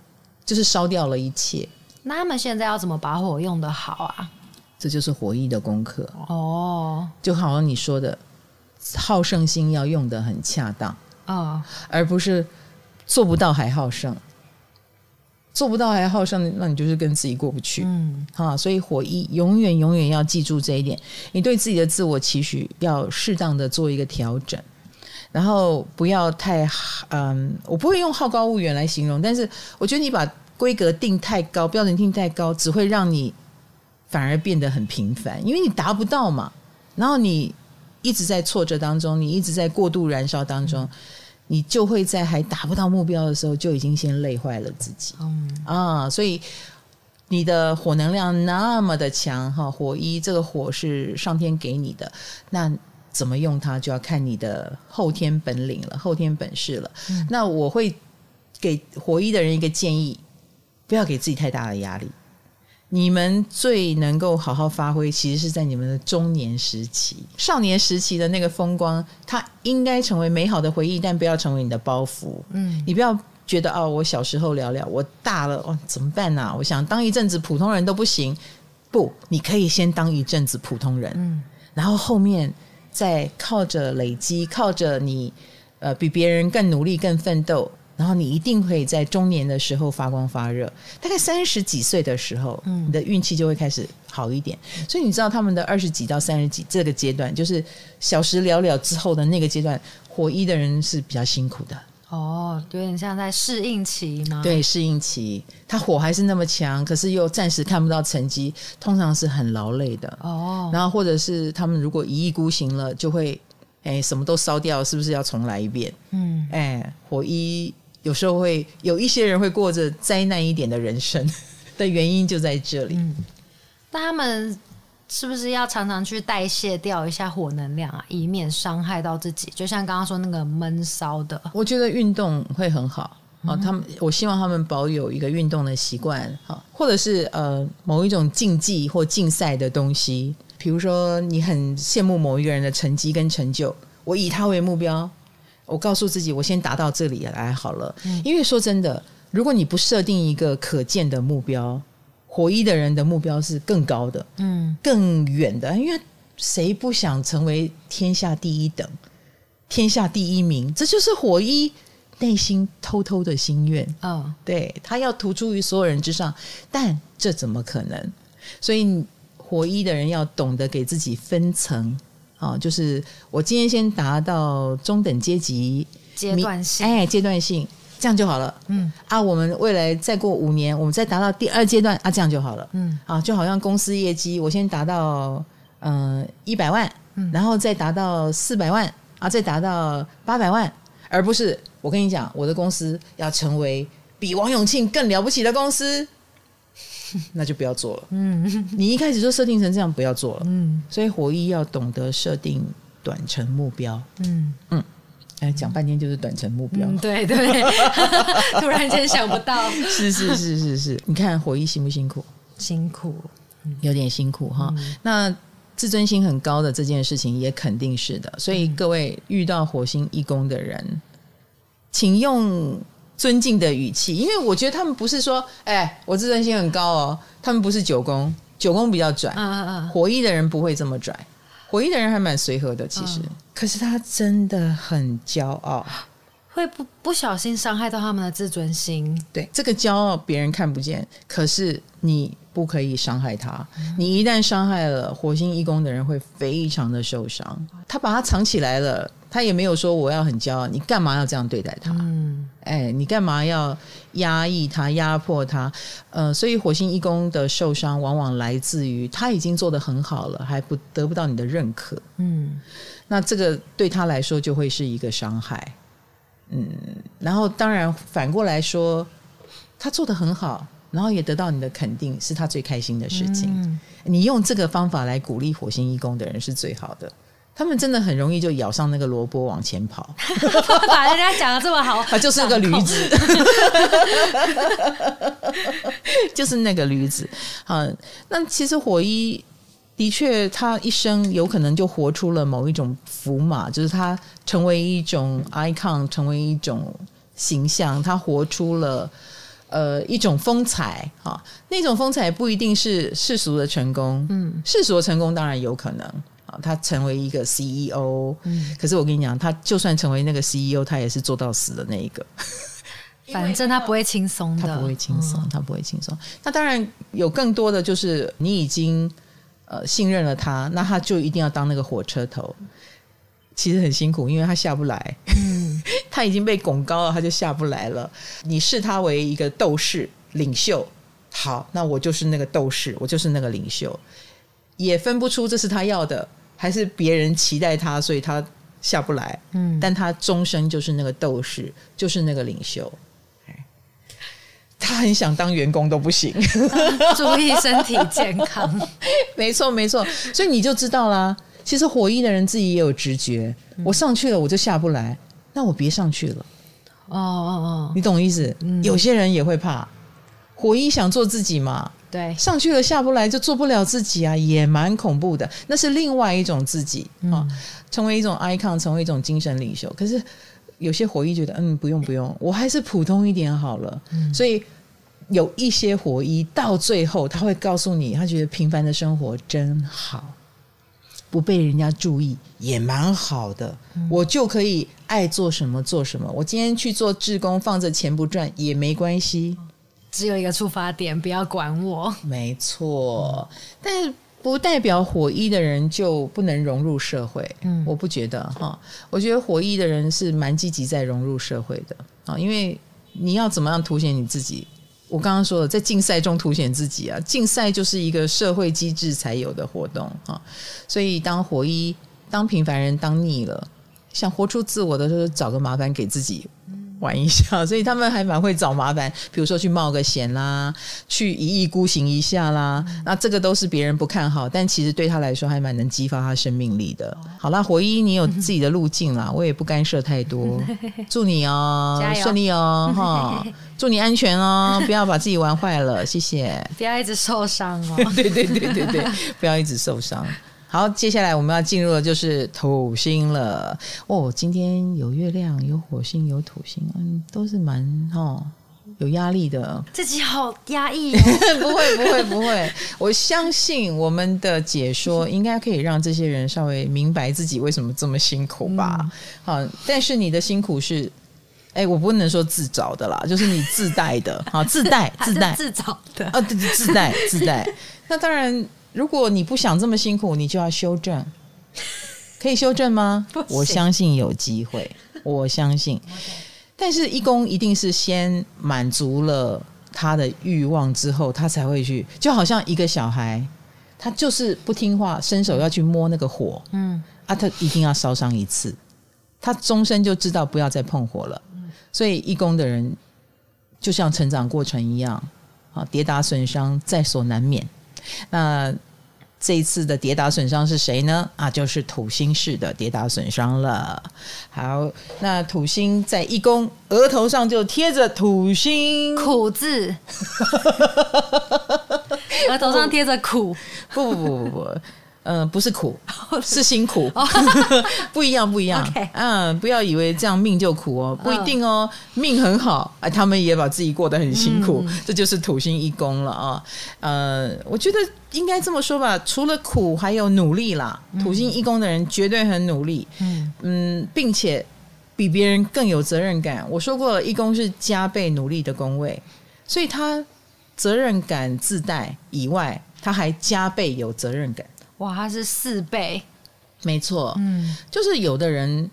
就是烧掉了一切。那他们现在要怎么把火用得好啊？这就是火艺的功课哦。就好像你说的，好胜心要用得很恰当哦，而不是做不到还好胜，做不到还好胜，那你就是跟自己过不去。嗯，哈，所以火艺永远永远要记住这一点，你对自己的自我期许要适当的做一个调整。然后不要太嗯，我不会用好高骛远来形容，但是我觉得你把规格定太高，标准定太高，只会让你反而变得很平凡，因为你达不到嘛。然后你一直在挫折当中，你一直在过度燃烧当中，你就会在还达不到目标的时候就已经先累坏了自己。嗯啊，所以你的火能量那么的强哈，火一这个火是上天给你的，那。怎么用它，就要看你的后天本领了，后天本事了。嗯、那我会给活一的人一个建议，不要给自己太大的压力。你们最能够好好发挥，其实是在你们的中年时期、少年时期的那个风光，它应该成为美好的回忆，但不要成为你的包袱。嗯，你不要觉得哦，我小时候聊聊，我大了哦，怎么办呢、啊？我想当一阵子普通人都不行。不，你可以先当一阵子普通人，嗯，然后后面。在靠着累积，靠着你，呃，比别人更努力、更奋斗，然后你一定会在中年的时候发光发热。大概三十几岁的时候，嗯，你的运气就会开始好一点。所以你知道他们的二十几到三十几这个阶段，就是小时了了之后的那个阶段，火一的人是比较辛苦的。哦，有点像在适应期吗？对，适应期，他火还是那么强，可是又暂时看不到成绩，通常是很劳累的。哦，然后或者是他们如果一意孤行了，就会哎什么都烧掉，是不是要重来一遍？嗯，哎，火一有时候会有一些人会过着灾难一点的人生 的原因就在这里。嗯，那他们。是不是要常常去代谢掉一下火能量啊，以免伤害到自己？就像刚刚说那个闷骚的，我觉得运动会很好啊。嗯、他们，我希望他们保有一个运动的习惯，哈，或者是呃某一种竞技或竞赛的东西。比如说，你很羡慕某一个人的成绩跟成就，我以他为目标，我告诉自己，我先达到这里来好了。嗯、因为说真的，如果你不设定一个可见的目标。火一的人的目标是更高的，嗯，更远的，因为谁不想成为天下第一等、天下第一名？这就是火一内心偷偷的心愿。哦，对，他要突出于所有人之上，但这怎么可能？所以火一的人要懂得给自己分层啊，就是我今天先达到中等阶级，阶段性，哎，阶段性。这样就好了，嗯。啊，我们未来再过五年，我们再达到第二阶段啊，这样就好了，嗯。啊，就好像公司业绩，我先达到嗯一百万，嗯，然后再达到四百万啊，再达到八百万，而不是我跟你讲，我的公司要成为比王永庆更了不起的公司，那就不要做了，嗯，你一开始就设定成这样，不要做了，嗯，所以火一要懂得设定短程目标，嗯。嗯。哎，讲半天就是短程目标。嗯、对对，突然间想不到。是是是是是，你看火一辛不辛苦？辛苦，有点辛苦哈。嗯、那自尊心很高的这件事情也肯定是的。所以各位遇到火星一宫的人，请用尊敬的语气，因为我觉得他们不是说，哎，我自尊心很高哦。他们不是九宫，九宫比较拽。嗯嗯嗯，火一的人不会这么拽。火一的人还蛮随和的，其实，嗯、可是他真的很骄傲，会不不小心伤害到他们的自尊心。对，这个骄傲别人看不见，可是你不可以伤害他。嗯、你一旦伤害了火星一宫的人，会非常的受伤。他把他藏起来了。他也没有说我要很骄傲，你干嘛要这样对待他？嗯，哎，你干嘛要压抑他、压迫他？呃，所以火星一宫的受伤往往来自于他已经做得很好了，还不得不到你的认可。嗯，那这个对他来说就会是一个伤害。嗯，然后当然反过来说，他做得很好，然后也得到你的肯定，是他最开心的事情。嗯，你用这个方法来鼓励火星一宫的人是最好的。他们真的很容易就咬上那个萝卜往前跑，把人家讲的这么好，他就是那个驴子，就是那个驴子。好，那其实火一的确，他一生有可能就活出了某一种符码，就是他成为一种 icon，成为一种形象，他活出了呃一种风采啊。那种风采不一定是世俗的成功，嗯，世俗的成功当然有可能啊，他成为一个 CEO，嗯，可是我跟你讲，他就算成为那个 CEO，他也是做到死的那一个。反正他不会轻松的，他不会轻松，他不会轻松。那当然有更多的就是你已经呃信任了他，那他就一定要当那个火车头。其实很辛苦，因为他下不来，嗯，他已经被拱高了，他就下不来了。你视他为一个斗士领袖，好，那我就是那个斗士，我就是那个领袖，也分不出这是他要的，还是别人期待他，所以他下不来。嗯，但他终身就是那个斗士，就是那个领袖。他很想当员工都不行，注意身体健康。没错，没错。所以你就知道啦。其实火一的人自己也有直觉。我上去了，我就下不来，那我别上去了。哦哦哦，你懂我意思？有些人也会怕。火一想做自己嘛？对，上去了下不来就做不了自己啊，也蛮恐怖的。那是另外一种自己啊，成为一种 icon，成为一种精神领袖。可是有些火医觉得，嗯，不用不用，我还是普通一点好了。所以。有一些火医到最后，他会告诉你，他觉得平凡的生活真好，不被人家注意也蛮好的。嗯、我就可以爱做什么做什么。我今天去做志工，放着钱不赚也没关系，只有一个出发点，不要管我。没错，但是不代表火一的人就不能融入社会。嗯，我不觉得哈，我觉得火一的人是蛮积极在融入社会的啊，因为你要怎么样凸显你自己？我刚刚说了，在竞赛中凸显自己啊，竞赛就是一个社会机制才有的活动啊。所以当火一，当平凡人当腻了，想活出自我的时候，找个麻烦给自己。玩一下，所以他们还蛮会找麻烦，比如说去冒个险啦，去一意孤行一下啦，那这个都是别人不看好，但其实对他来说还蛮能激发他生命力的。好啦，火一，你有自己的路径啦，我也不干涉太多。祝你哦，顺利哦，哈，祝你安全哦，不要把自己玩坏了，谢谢。不要一直受伤哦，对对对对对，不要一直受伤。好，接下来我们要进入的就是土星了。哦，今天有月亮，有火星，有土星，嗯，都是蛮哦有压力的。自己好压抑哦。不会，不会，不会。我相信我们的解说 应该可以让这些人稍微明白自己为什么这么辛苦吧。嗯、好，但是你的辛苦是，哎，我不能说自找的啦，就是你自带的。好，自带，自带，自找的。哦，对对，自带，自带。那当然。如果你不想这么辛苦，你就要修正，可以修正吗？我相信有机会，我相信。但是义工一定是先满足了他的欲望之后，他才会去，就好像一个小孩，他就是不听话，伸手要去摸那个火，嗯，啊，他一定要烧伤一次，他终身就知道不要再碰火了。所以义工的人就像成长过程一样，啊，跌打损伤在所难免。那这一次的跌打损伤是谁呢？啊，就是土星式的跌打损伤了。好，那土星在一宫额头上就贴着土星苦字，额头上贴着苦，不不不不不。不嗯，不是苦，是辛苦，不一样，不一样。嗯，不要以为这样命就苦哦，不一定哦，命很好，哎，他们也把自己过得很辛苦，嗯、这就是土星一宫了啊。呃，我觉得应该这么说吧，除了苦，还有努力啦。土星一宫的人绝对很努力，嗯嗯，并且比别人更有责任感。我说过了，一宫是加倍努力的宫位，所以他责任感自带以外，他还加倍有责任感。哇，他是四倍，没错，嗯，就是有的人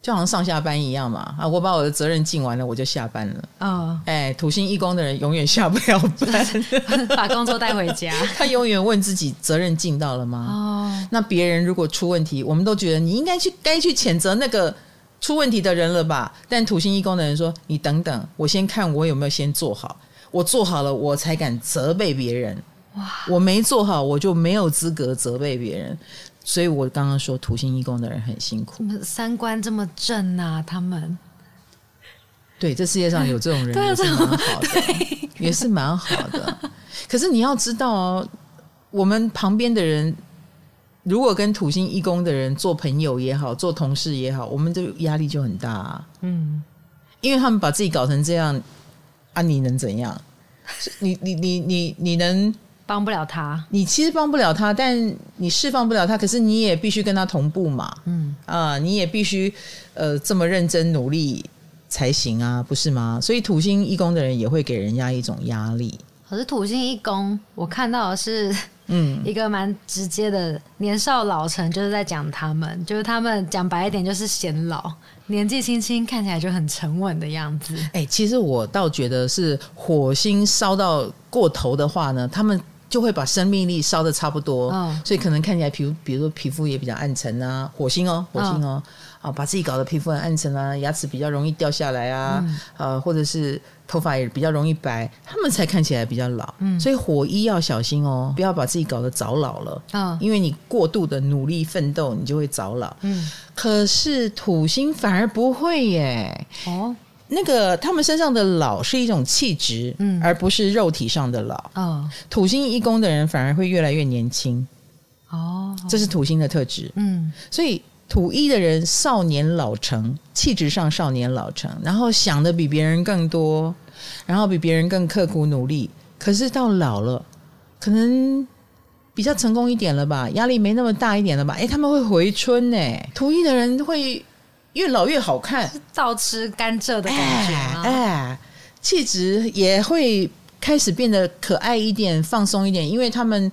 就好像上下班一样嘛，啊，我把我的责任尽完了，我就下班了，啊、哦，哎，土星一宫的人永远下不了班，把工作带回家，他永远问自己责任尽到了吗？哦，那别人如果出问题，我们都觉得你应该去该去谴责那个出问题的人了吧？但土星一宫的人说，你等等，我先看我有没有先做好，我做好了，我才敢责备别人。哇！我没做好，我就没有资格责备别人，所以我刚刚说土星义工的人很辛苦，三观这么正啊，他们对这世界上有这种人 也是蛮好的，也是蛮好的。可是你要知道哦，我们旁边的人如果跟土星一宫的人做朋友也好，做同事也好，我们的压力就很大啊。嗯，因为他们把自己搞成这样，啊，你能怎样？你你你你你能帮不了他？你其实帮不了他，但你释放不了他，可是你也必须跟他同步嘛。嗯啊，你也必须呃这么认真努力才行啊，不是吗？所以土星一宫的人也会给人家一种压力。可是土星一宫，我看到的是。嗯，一个蛮直接的年少老成，就是在讲他们，就是他们讲白一点就是显老，年纪轻轻看起来就很沉稳的样子。哎、欸，其实我倒觉得是火星烧到过头的话呢，他们就会把生命力烧的差不多，哦、所以可能看起来皮肤，比如说皮肤也比较暗沉啊。火星哦，火星哦，啊、哦，把自己搞得皮肤很暗沉啊，牙齿比较容易掉下来啊，嗯、呃，或者是。头发也比较容易白，他们才看起来比较老。嗯，所以火一要小心哦，不要把自己搞得早老了。嗯，因为你过度的努力奋斗，你就会早老。嗯，可是土星反而不会耶。哦，那个他们身上的老是一种气质，嗯，而不是肉体上的老。哦，土星一宫的人反而会越来越年轻。哦，这是土星的特质。嗯，所以。土一的人少年老成，气质上少年老成，然后想的比别人更多，然后比别人更刻苦努力。可是到老了，可能比较成功一点了吧，压力没那么大一点了吧？哎，他们会回春呢。土一的人会越老越好看，倒吃甘蔗的感觉哎，哎，气质也会开始变得可爱一点，放松一点，因为他们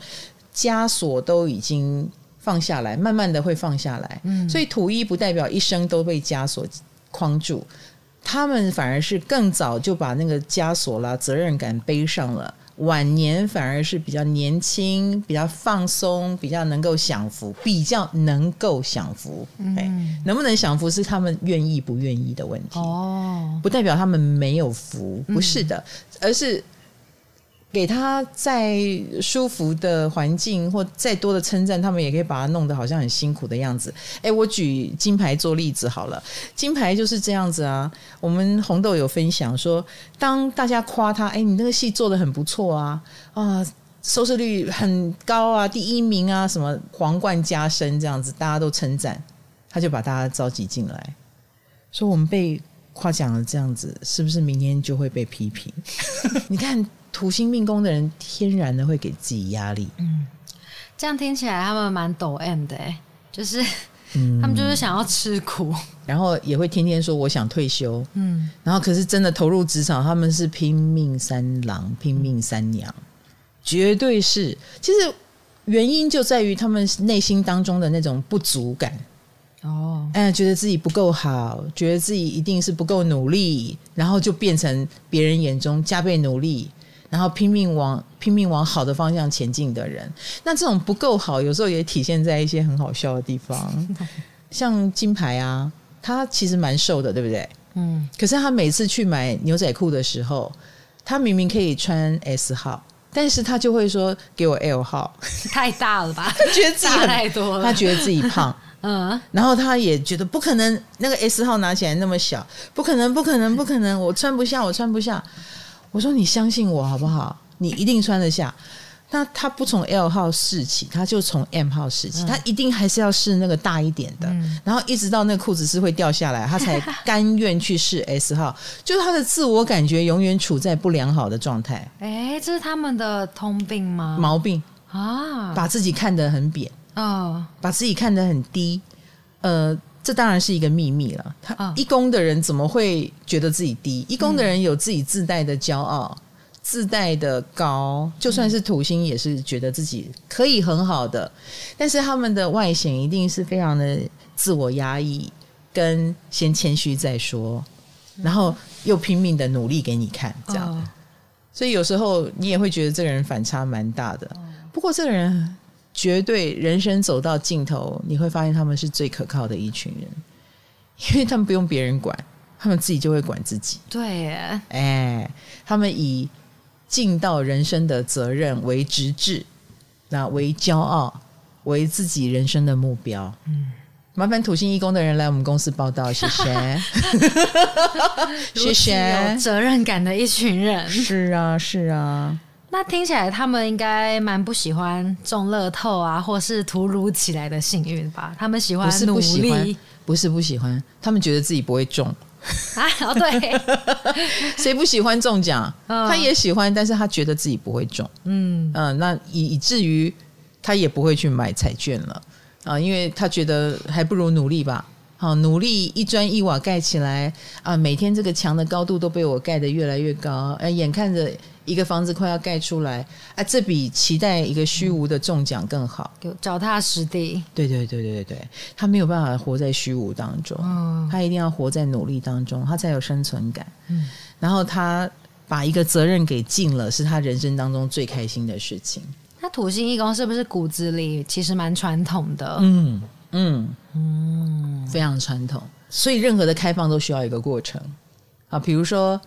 枷锁都已经。放下来，慢慢的会放下来。嗯，所以土一不代表一生都被枷锁框住，他们反而是更早就把那个枷锁啦、责任感背上了。晚年反而是比较年轻、比较放松、比较能够享福、比较能够享福。嗯，能不能享福是他们愿意不愿意的问题。哦，不代表他们没有福，不是的，而是。给他再舒服的环境或再多的称赞，他们也可以把他弄得好像很辛苦的样子。哎，我举金牌做例子好了，金牌就是这样子啊。我们红豆有分享说，当大家夸他，哎，你那个戏做得很不错啊，啊，收视率很高啊，第一名啊，什么皇冠加身这样子，大家都称赞，他就把大家召集进来，说我们被夸奖了这样子，是不是明天就会被批评？你看。土星命宫的人天然的会给自己压力，嗯，这样听起来他们蛮抖 M 的，就是，嗯，他们就是想要吃苦，然后也会天天说我想退休，嗯，然后可是真的投入职场，他们是拼命三郎、拼命三娘，绝对是。其实原因就在于他们内心当中的那种不足感，哦，哎，觉得自己不够好，觉得自己一定是不够努力，然后就变成别人眼中加倍努力。然后拼命往拼命往好的方向前进的人，那这种不够好，有时候也体现在一些很好笑的地方，像金牌啊，他其实蛮瘦的，对不对？嗯。可是他每次去买牛仔裤的时候，他明明可以穿 S 号，但是他就会说给我 L 号，太大了吧？他觉得自己太多了，他觉得自己胖，嗯。然后他也觉得不可能，那个 S 号拿起来那么小，不可能，不可能，不可能，我穿不下，我穿不下。我说你相信我好不好？你一定穿得下。那他不从 L 号试起，他就从 M 号试起。嗯、他一定还是要试那个大一点的，嗯、然后一直到那个裤子是会掉下来，他才 甘愿去试 S 号。就是他的自我感觉永远处在不良好的状态。哎，这是他们的通病吗？毛病啊，把自己看得很扁哦，把自己看得很低，呃。这当然是一个秘密了。他一宫的人怎么会觉得自己低？一宫的人有自己自带的骄傲，嗯、自带的高。就算是土星，也是觉得自己可以很好的。但是他们的外显一定是非常的自我压抑，跟先谦虚再说，然后又拼命的努力给你看，这样。哦、所以有时候你也会觉得这个人反差蛮大的。不过这个人。绝对人生走到尽头，你会发现他们是最可靠的一群人，因为他们不用别人管，他们自己就会管自己。对耶，哎，他们以尽到人生的责任为直至，那为骄傲，为自己人生的目标。嗯，麻烦土星义工的人来我们公司报道，谢谢，谢谢。有责任感的一群人，是啊，是啊。那听起来他们应该蛮不喜欢中乐透啊，或是突如其来的幸运吧？他们喜欢努力，不是不喜欢，不是不喜欢，他们觉得自己不会中啊。哦，对，谁不喜欢中奖？哦，他也喜欢，但是他觉得自己不会中。嗯嗯，那以以至于他也不会去买彩券了啊，因为他觉得还不如努力吧。好，努力一砖一瓦盖起来啊！每天这个墙的高度都被我盖得越来越高，哎，眼看着一个房子快要盖出来，啊，这比期待一个虚无的中奖更好，有脚踏实地。对对对对对，他没有办法活在虚无当中，嗯，他一定要活在努力当中，他才有生存感。嗯，然后他把一个责任给尽了，是他人生当中最开心的事情。那土星一宫是不是骨子里其实蛮传统的？嗯。嗯嗯，非常传统，所以任何的开放都需要一个过程啊。比如说，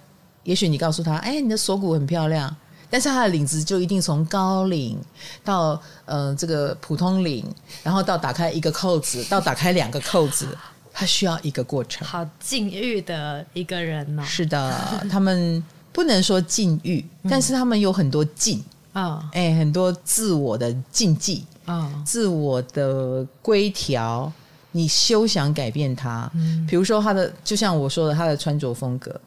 也许你告诉他，哎，你的锁骨很漂亮，但是他的领子就一定从高领到呃这个普通领，然后到打开一个扣子，到打开两个扣子，他需要一个过程。好禁欲的一个人呢、哦？是的，他们不能说禁欲，但是他们有很多禁啊，哎，很多自我的禁忌。啊，自我的规条，你休想改变他。嗯，比如说他的，就像我说的，他的穿着风格，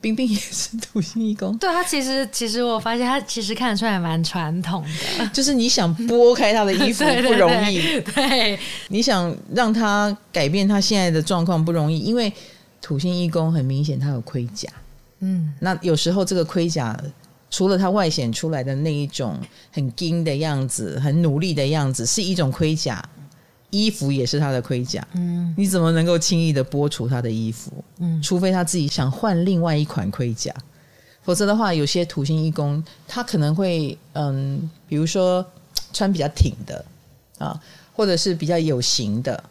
冰冰也是土星一宫。对，他其实，其实我发现他其实看得出来蛮传统的，就是你想拨开他的衣服不容易，对，对，对，对，你想让他改变他现在的状况不容易，因为土星一宫很明显他有盔甲，嗯，那有时候这个盔甲。除了他外显出来的那一种很硬的样子，很努力的样子，是一种盔甲，衣服也是他的盔甲。嗯，你怎么能够轻易的剥除他的衣服？嗯，除非他自己想换另外一款盔甲，否则的话，有些土星义工他可能会嗯，比如说穿比较挺的啊，或者是比较有型的，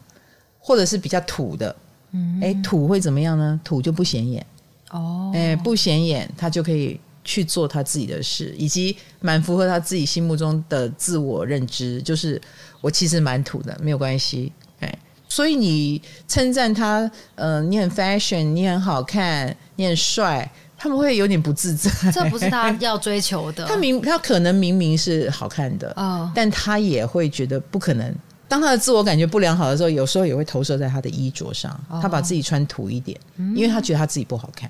或者是比较土的。嗯，哎，土会怎么样呢？土就不显眼哦，哎，不显眼，他就可以。去做他自己的事，以及蛮符合他自己心目中的自我认知，就是我其实蛮土的，没有关系。哎，所以你称赞他，嗯、呃，你很 fashion，你很好看，你很帅，他们会有点不自在。这不是他要追求的。他明他可能明明是好看的，哦，但他也会觉得不可能。当他的自我感觉不良好的时候，有时候也会投射在他的衣着上，他把自己穿土一点，因为他觉得他自己不好看，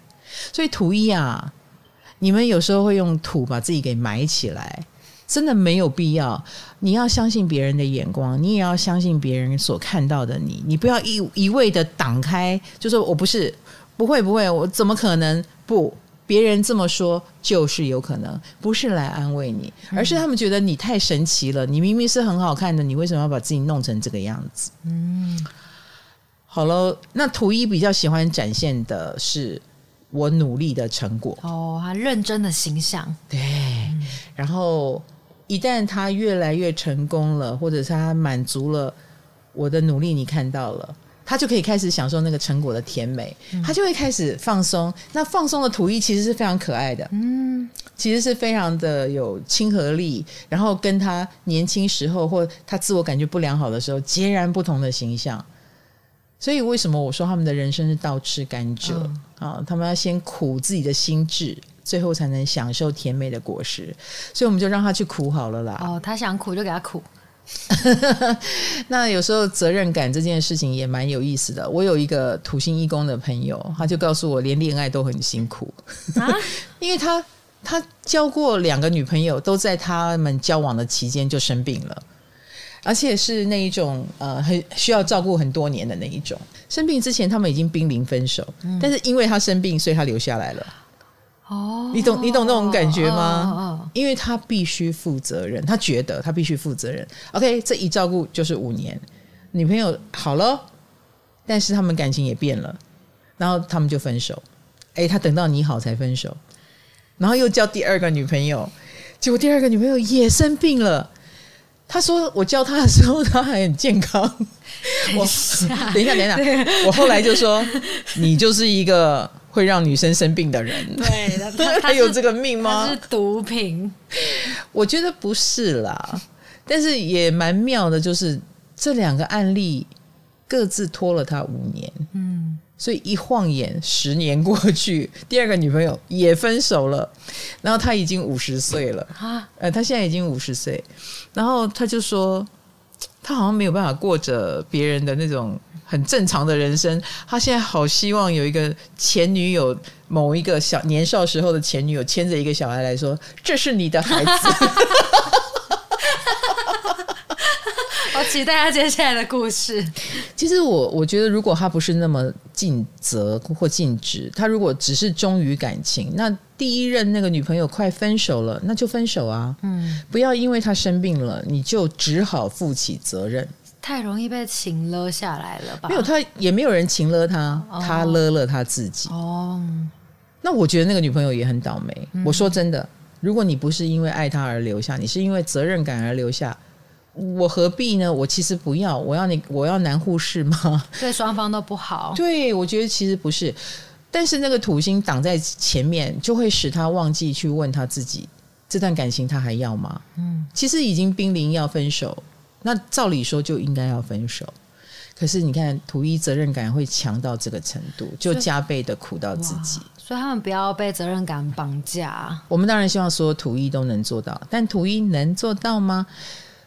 所以土衣啊。你们有时候会用土把自己给埋起来，真的没有必要。你要相信别人的眼光，你也要相信别人所看到的你。你不要一一味的挡开，就说我不是，不会不会，我怎么可能？不，别人这么说就是有可能，不是来安慰你，而是他们觉得你太神奇了。你明明是很好看的，你为什么要把自己弄成这个样子？嗯，好了，那图一比较喜欢展现的是。我努力的成果。哦，他认真的形象。对，然后一旦他越来越成功了，或者是他满足了我的努力，你看到了，他就可以开始享受那个成果的甜美，嗯、他就会开始放松。那放松的土一其实是非常可爱的，嗯，其实是非常的有亲和力，然后跟他年轻时候或他自我感觉不良好的时候截然不同的形象。所以为什么我说他们的人生是倒吃甘蔗啊、嗯？他们要先苦自己的心智，最后才能享受甜美的果实。所以我们就让他去苦好了啦。哦，他想苦就给他苦。那有时候责任感这件事情也蛮有意思的。我有一个土星义工的朋友，他就告诉我，连恋爱都很辛苦啊，因为他他交过两个女朋友，都在他们交往的期间就生病了。而且是那一种呃，很需要照顾很多年的那一种。生病之前，他们已经濒临分手，嗯，但是因为他生病，所以他留下来了。哦，你懂你懂那种感觉吗？哦因为他必须负责任，他觉得他必须负责任。OK，这一照顾就是五年，女朋友好了，但是他们感情也变了，然后他们就分手。哎，他等到你好才分手，然后又交第二个女朋友，结果第二个女朋友也生病了。他说：“我教他的时候，他还很健康。我 等一下，等一下，我后来就说，你就是一个会让女生生病的人。对，他，他有这个命吗？是毒品？我觉得不是啦，但是也蛮妙的，就是这两个案例各自拖了他五年。嗯，所以一晃眼，十年过去，第二个女朋友也分手了，然后他已经五十岁了啊，呃，他现在已经五十岁，然后他就说，他好像没有办法过着别人的那种很正常的人生，他现在好希望有一个前女友，某一个小年少时候的前女友牵着一个小孩来说，这是你的孩子。好期待他接下来的故事。其实我我觉得，如果他不是那么尽责或尽职，他如果只是忠于感情，那第一任那个女朋友快分手了，那就分手啊。嗯，不要因为他生病了，你就只好负起责任。太容易被情勒下来了吧？没有，他也没有人情勒他，哦、他勒了他自己。哦，那我觉得那个女朋友也很倒霉。嗯、我说真的，如果你不是因为爱他而留下，你是因为责任感而留下。我何必呢？我其实不要，我要你，我要男护士吗？对双方都不好。对，我觉得其实不是，但是那个土星挡在前面，就会使他忘记去问他自己，这段感情他还要吗？嗯，其实已经濒临要分手，那照理说就应该要分手，可是你看土一责任感会强到这个程度，就加倍的苦到自己。所以他们不要被责任感绑架。我们当然希望所有土一都能做到，但土一能做到吗？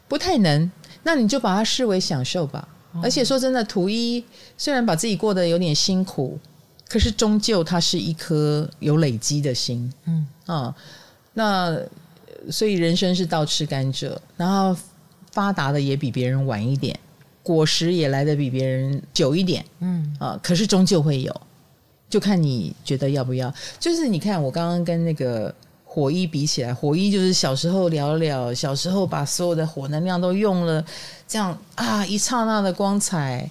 不太能，那你就把它视为享受吧。哦、而且说真的，图一虽然把自己过得有点辛苦，可是终究它是一颗有累积的心。嗯啊，那所以人生是倒吃甘蔗，然后发达的也比别人晚一点，果实也来的比别人久一点。嗯啊，可是终究会有，就看你觉得要不要。就是你看，我刚刚跟那个。火一比起来，火一就是小时候聊聊，小时候把所有的火能量都用了，这样啊，一刹那的光彩。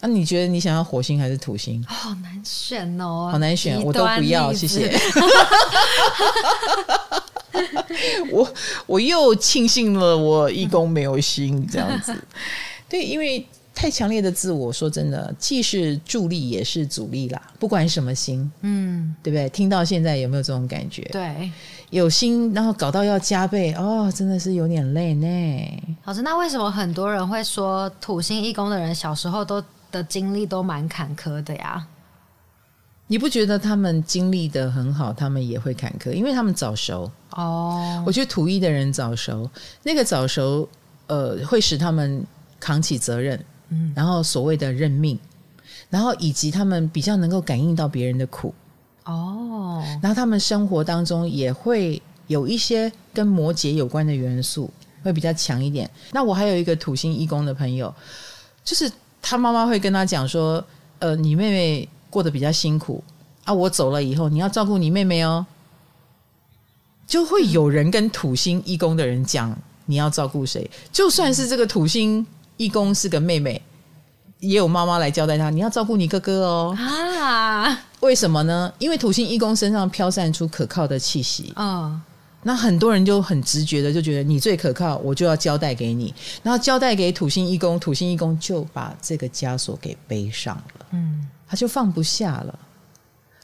那、啊、你觉得你想要火星还是土星？好难选哦，好难选，我都不要，谢谢。我我又庆幸了，我一宫没有星这样子。对，因为。太强烈的自我，说真的，既是助力也是阻力啦。不管什么心，嗯，对不对？听到现在有没有这种感觉？对，有心，然后搞到要加倍，哦，真的是有点累呢。老师，那为什么很多人会说土星一宫的人小时候都的经历都蛮坎坷的呀？你不觉得他们经历的很好，他们也会坎坷，因为他们早熟哦。我觉得土一的人早熟，那个早熟，呃，会使他们扛起责任。然后所谓的认命，然后以及他们比较能够感应到别人的苦哦，然后他们生活当中也会有一些跟摩羯有关的元素，会比较强一点。那我还有一个土星一宫的朋友，就是他妈妈会跟他讲说：“呃，你妹妹过得比较辛苦啊，我走了以后你要照顾你妹妹哦。”就会有人跟土星一宫的人讲：“你要照顾谁？”就算是这个土星。一宫是个妹妹，也有妈妈来交代她，你要照顾你哥哥哦。啊，为什么呢？因为土星义工身上飘散出可靠的气息。嗯，那很多人就很直觉的就觉得你最可靠，我就要交代给你。然后交代给土星义工，土星义工就把这个枷锁给背上了。嗯，他就放不下了，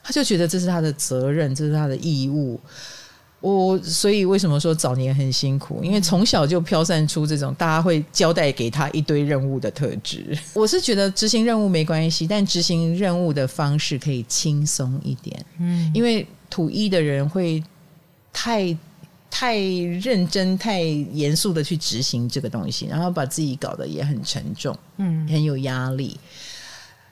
他就觉得这是他的责任，这是他的义务。我所以为什么说早年很辛苦？因为从小就飘散出这种大家会交代给他一堆任务的特质。我是觉得执行任务没关系，但执行任务的方式可以轻松一点。嗯，因为土一的人会太太认真、太严肃的去执行这个东西，然后把自己搞得也很沉重，嗯，很有压力。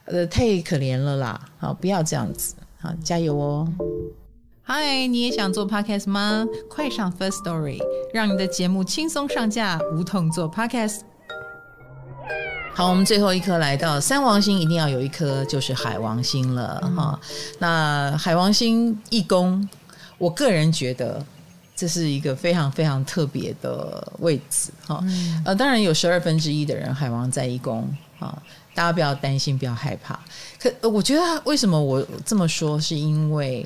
呃，太可怜了啦！好，不要这样子，好，加油哦！嗨，你也想做 podcast 吗？快上 First Story，让你的节目轻松上架，无痛做 podcast。好，我们最后一颗来到三王星，一定要有一颗就是海王星了哈、嗯。那海王星一宫，我个人觉得这是一个非常非常特别的位置哈、嗯。呃，当然有十二分之一的人海王在一宫啊，大家不要担心，不要害怕。可我觉得为什么我这么说，是因为。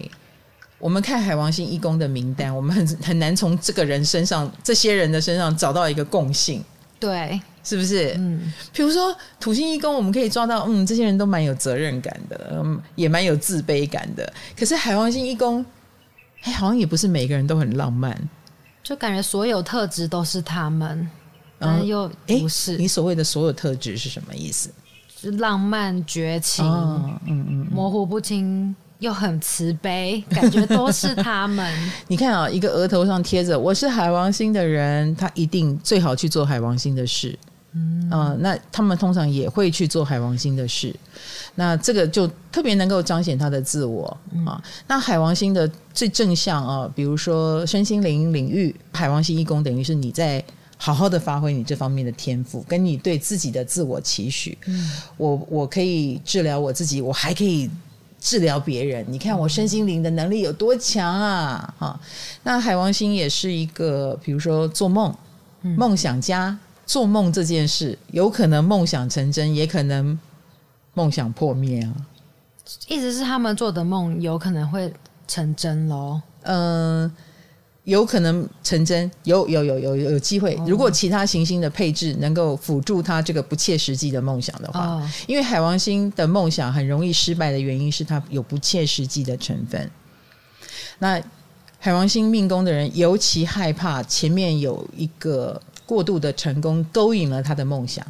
我们看海王星一宫的名单，我们很很难从这个人身上、这些人的身上找到一个共性，对，是不是？嗯，比如说土星一宫，我们可以抓到，嗯，这些人都蛮有责任感的，嗯，也蛮有自卑感的。可是海王星一宫，哎，好像也不是每个人都很浪漫，就感觉所有特质都是他们，嗯，又不是。你所谓的所有特质是什么意思？浪漫绝情，嗯嗯，嗯模糊不清又很慈悲，感觉都是他们。你看啊，一个额头上贴着“我是海王星的人”，他一定最好去做海王星的事。嗯、呃，那他们通常也会去做海王星的事。那这个就特别能够彰显他的自我、嗯、啊。那海王星的最正向啊，比如说身心灵领域，海王星一宫等于是你在。好好的发挥你这方面的天赋，跟你对自己的自我期许。嗯，我我可以治疗我自己，我还可以治疗别人。你看我身心灵的能力有多强啊！哈，那海王星也是一个，比如说做梦，梦想家做梦这件事，有可能梦想成真，也可能梦想破灭啊。意思是他们做的梦有可能会成真喽？嗯、呃。有可能成真，有有有有有机会。如果其他行星的配置能够辅助他这个不切实际的梦想的话，哦、因为海王星的梦想很容易失败的原因是它有不切实际的成分。那海王星命宫的人尤其害怕前面有一个过度的成功勾引了他的梦想。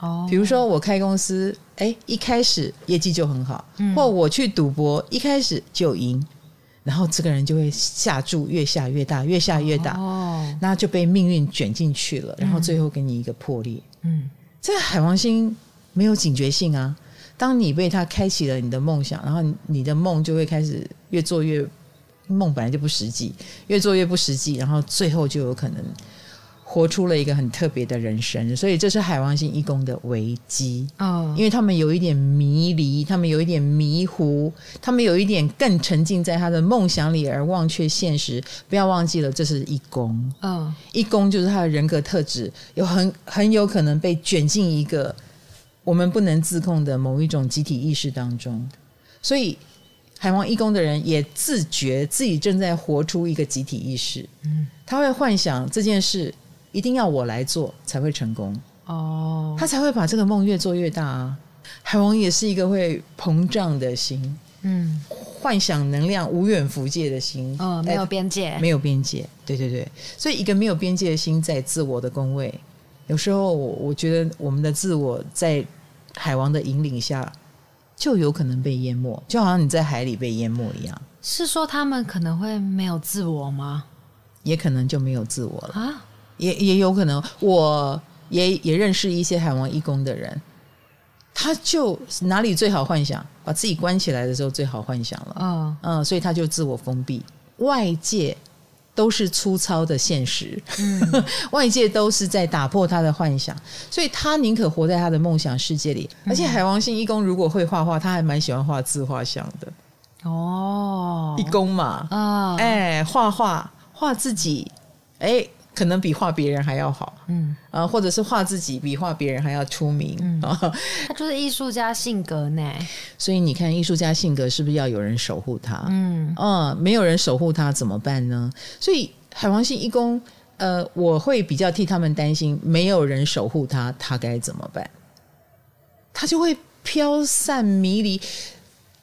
哦，比如说我开公司，哎，一开始业绩就很好，嗯、或我去赌博，一开始就赢。然后这个人就会下注越下越大，越下越大，哦，那就被命运卷进去了，然后最后给你一个破裂。嗯，这个海王星没有警觉性啊！当你被他开启了你的梦想，然后你的梦就会开始越做越梦本来就不实际，越做越不实际，然后最后就有可能。活出了一个很特别的人生，所以这是海王星一宫的危机。哦，因为他们有一点迷离，他们有一点迷糊，他们有一点更沉浸在他的梦想里而忘却现实。不要忘记了，这是一宫。嗯，一宫就是他的人格特质，有很很有可能被卷进一个我们不能自控的某一种集体意识当中。所以，海王一宫的人也自觉自己正在活出一个集体意识。嗯，他会幻想这件事。一定要我来做才会成功哦，他才会把这个梦越做越大啊。海王也是一个会膨胀的心，嗯，幻想能量无远弗届的心，嗯，没有边界，没有边界，对对对。所以一个没有边界的心在自我的宫位，有时候我我觉得我们的自我在海王的引领下就有可能被淹没，就好像你在海里被淹没一样。是说他们可能会没有自我吗？也可能就没有自我了啊。也也有可能，我也也认识一些海王一宫的人，他就哪里最好幻想，把自己关起来的时候最好幻想了。嗯嗯，所以他就自我封闭，外界都是粗糙的现实，嗯、外界都是在打破他的幻想，所以他宁可活在他的梦想世界里。而且海王星一宫如果会画画，他还蛮喜欢画自画像的。哦，一宫嘛，啊，哎，画画画自己，哎。可能比画别人还要好，嗯啊，或者是画自己比画别人还要出名，嗯，他就是艺术家性格呢。所以你看，艺术家性格是不是要有人守护他？嗯啊，没有人守护他怎么办呢？所以海王星一宫，呃，我会比较替他们担心，没有人守护他，他该怎么办？他就会飘散迷离。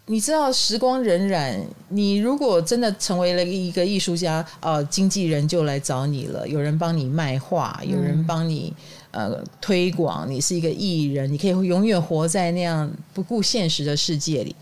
你知道时光荏苒，你如果真的成为了一个艺术家，呃，经纪人就来找你了，有人帮你卖画，有人帮你呃推广，你是一个艺人，你可以永远活在那样不顾现实的世界里。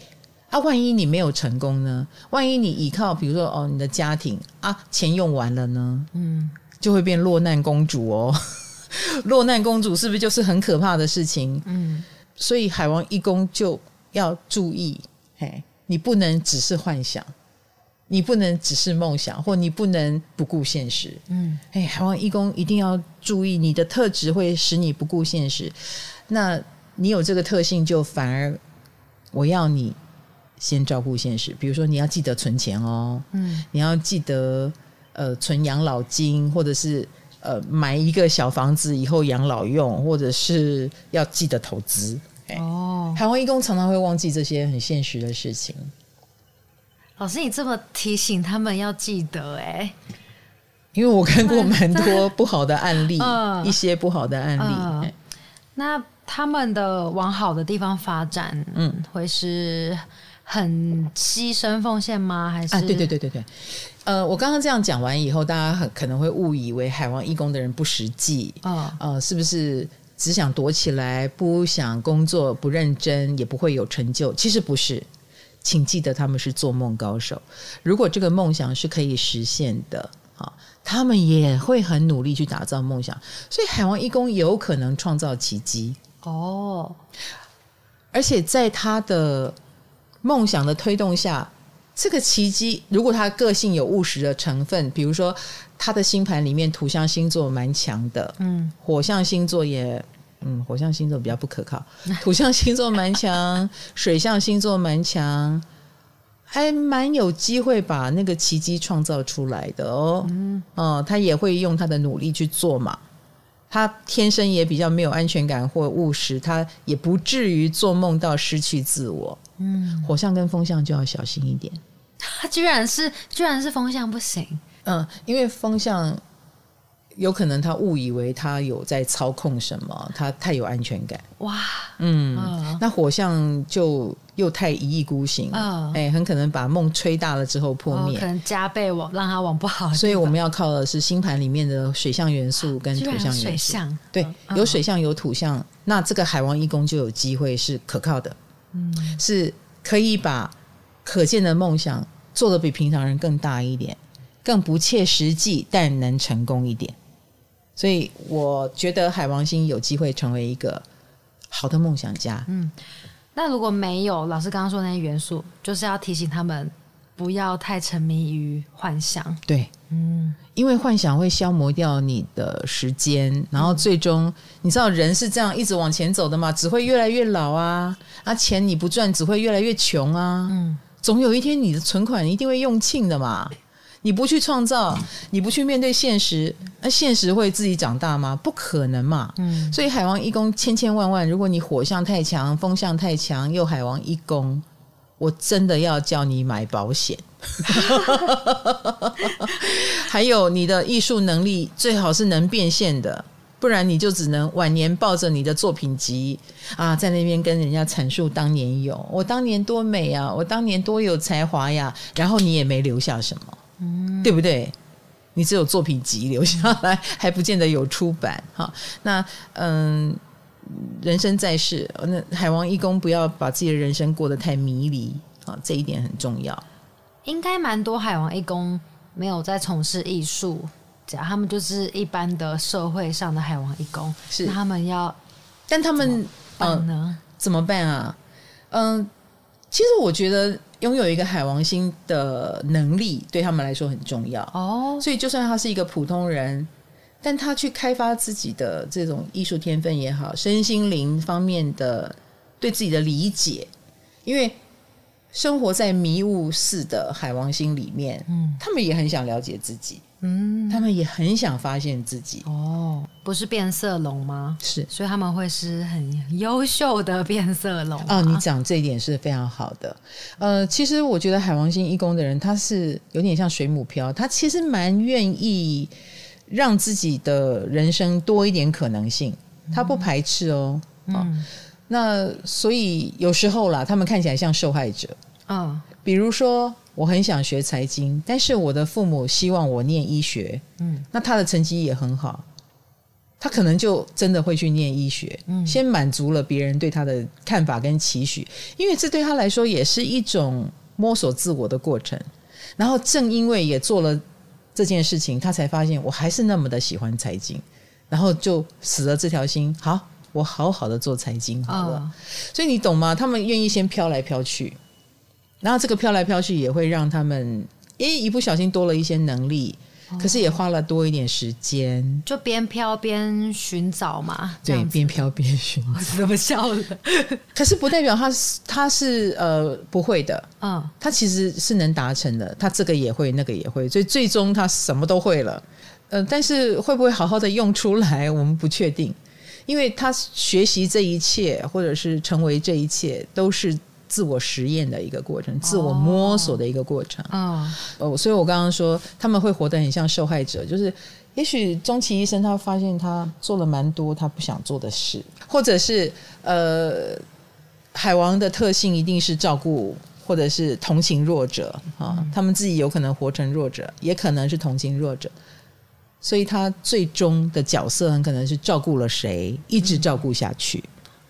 啊，万一你没有成功呢？万一你依靠，比如说哦，你的家庭啊，钱用完了呢？嗯，就会变落难公主哦。落难公主是不是就是很可怕的事情？嗯，所以海王一公就要注意。嘿，你不能只是幻想，你不能只是梦想，或你不能不顾现实。嗯，哎，海王义工一定要注意，你的特质会使你不顾现实。那你有这个特性，就反而我要你先照顾现实。比如说，你要记得存钱哦，嗯，你要记得呃存养老金，或者是呃买一个小房子以后养老用，或者是要记得投资。哦，海王义工常常会忘记这些很现实的事情。老师，你这么提醒他们要记得哎，因为我看过蛮多不好的案例，一些不好的案例。呃、那他们的往好的地方发展，嗯，会是很牺牲奉献吗？还是？啊，对对对对对。呃，我刚刚这样讲完以后，大家很可能会误以为海王义工的人不实际啊，呃，是不是？只想躲起来，不想工作，不认真，也不会有成就。其实不是，请记得他们是做梦高手。如果这个梦想是可以实现的，啊，他们也会很努力去打造梦想。所以海王一宫有可能创造奇迹哦，而且在他的梦想的推动下，这个奇迹，如果他个性有务实的成分，比如说。他的星盘里面土象星座蛮强的，嗯，火象星座也，嗯，火象星座比较不可靠，土象星座蛮强，水象星座蛮强，还蛮有机会把那个奇迹创造出来的哦，嗯，哦，他也会用他的努力去做嘛，他天生也比较没有安全感或务实，他也不至于做梦到失去自我，嗯，火象跟风象就要小心一点，他 居然是居然是风象不行。嗯，因为风象有可能他误以为他有在操控什么，他太有安全感。哇，嗯，哦、那火象就又太一意孤行，哦、哎，很可能把梦吹大了之后破灭，哦、可能加倍往让他往不好。所以我们要靠的是星盘里面的水象元素跟土象元素。水象对，哦、有水象有土象，那这个海王一宫就有机会是可靠的，嗯，是可以把可见的梦想做的比平常人更大一点。更不切实际，但能成功一点，所以我觉得海王星有机会成为一个好的梦想家。嗯，那如果没有老师刚刚说的那些元素，就是要提醒他们不要太沉迷于幻想。对，嗯，因为幻想会消磨掉你的时间，然后最终、嗯、你知道人是这样一直往前走的嘛，只会越来越老啊，啊，钱你不赚只会越来越穷啊，嗯，总有一天你的存款一定会用尽的嘛。你不去创造，你不去面对现实，那现实会自己长大吗？不可能嘛。嗯，所以海王一宫千千万万，如果你火象太强，风象太强，又海王一宫，我真的要叫你买保险。还有你的艺术能力最好是能变现的，不然你就只能晚年抱着你的作品集啊，在那边跟人家阐述当年有我当年多美啊，我当年多有才华呀，然后你也没留下什么。嗯，对不对？你只有作品集留下来，还不见得有出版哈。那嗯，人生在世，那海王义工不要把自己的人生过得太迷离啊，这一点很重要。应该蛮多海王义工没有在从事艺术家，他们就是一般的社会上的海王义工，是他们要，但他们嗯、呃，怎么办啊？嗯，其实我觉得。拥有一个海王星的能力对他们来说很重要。哦，所以就算他是一个普通人，但他去开发自己的这种艺术天分也好，身心灵方面的对自己的理解，因为生活在迷雾似的海王星里面，嗯，他们也很想了解自己。嗯，他们也很想发现自己哦，不是变色龙吗？是，所以他们会是很优秀的变色龙哦。你讲这一点是非常好的。呃，其实我觉得海王星一宫的人，他是有点像水母漂，他其实蛮愿意让自己的人生多一点可能性，他不排斥哦。嗯，哦，那所以有时候啦，他们看起来像受害者啊，哦，比如说。我很想学财经，但是我的父母希望我念医学。嗯，那他的成绩也很好，他可能就真的会去念医学。嗯，先满足了别人对他的看法跟期许，因为这对他来说也是一种摸索自我的过程。然后正因为也做了这件事情，他才发现我还是那么的喜欢财经，然后就死了这条心。好，我好好的做财经好了。哦，所以你懂吗？他们愿意先飘来飘去。然后这个飘来飘去也会让他们，诶，一不小心多了一些能力，哦、可是也花了多一点时间，就边飘边寻找嘛。对，边飘边寻找。怎么笑了？可是不代表他是他是呃不会的，嗯，他其实是能达成的，他这个也会，那个也会，所以最终他什么都会了。呃，但是会不会好好的用出来，我们不确定，因为他学习这一切，或者是成为这一切，都是。自我实验的一个过程，自我摸索的一个过程。哦，哦，所以我刚刚说他们会活得很像受害者，就是也许终其一生，他发现他做了蛮多他不想做的事，或者是呃，海王的特性一定是照顾或者是同情弱者啊，他们自己有可能活成弱者，也可能是同情弱者，所以他最终的角色很可能是照顾了谁，一直照顾下去。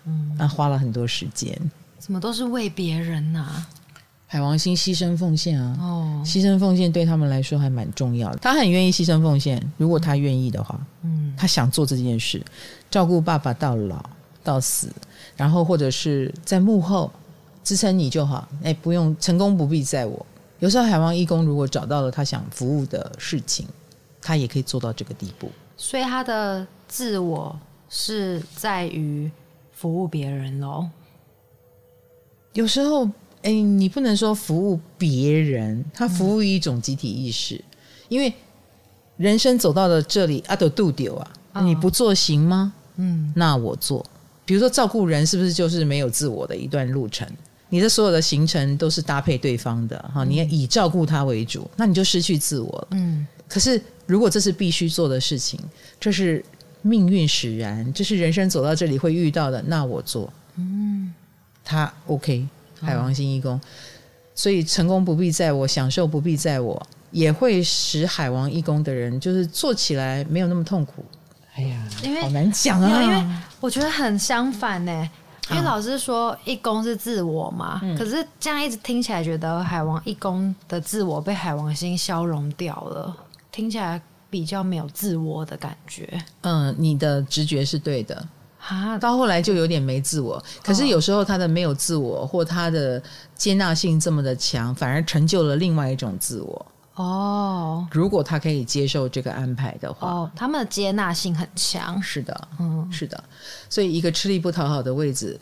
嗯，那花了很多时间。怎么都是为别人呐、啊？海王星牺牲奉献啊，哦，牺牲奉献对他们来说还蛮重要的。他很愿意牺牲奉献，如果他愿意的话，嗯，他想做这件事，照顾爸爸到老到死，然后或者是在幕后支撑你就好。哎，不用成功不必在我。有时候海王义工如果找到了他想服务的事情，他也可以做到这个地步。所以他的自我是在于服务别人喽。有时候。哎，你不能说服务别人，他服务一种集体意识，嗯、因为人生走到了这里，阿斗杜丢啊，哦、你不做行吗？嗯，那我做。比如说照顾人，是不是就是没有自我的一段路程？你的所有的行程都是搭配对方的哈，你要以照顾他为主，那你就失去自我了。嗯，可是如果这是必须做的事情，这是命运使然，这是人生走到这里会遇到的，那我做。嗯，他 OK。海王星一宫，所以成功不必在我，享受不必在我，也会使海王一宫的人就是做起来没有那么痛苦。哎呀，因为好难讲啊，因为我觉得很相反呢。因为老师说一宫是自我嘛，嗯、可是这样一直听起来，觉得海王一宫的自我被海王星消融掉了，听起来比较没有自我的感觉。嗯，你的直觉是对的。啊，到后来就有点没自我。可是有时候他的没有自我，或他的接纳性这么的强，反而成就了另外一种自我。哦，如果他可以接受这个安排的话，哦，他们的接纳性很强。是的，嗯，是的。所以一个吃力不讨好的位置。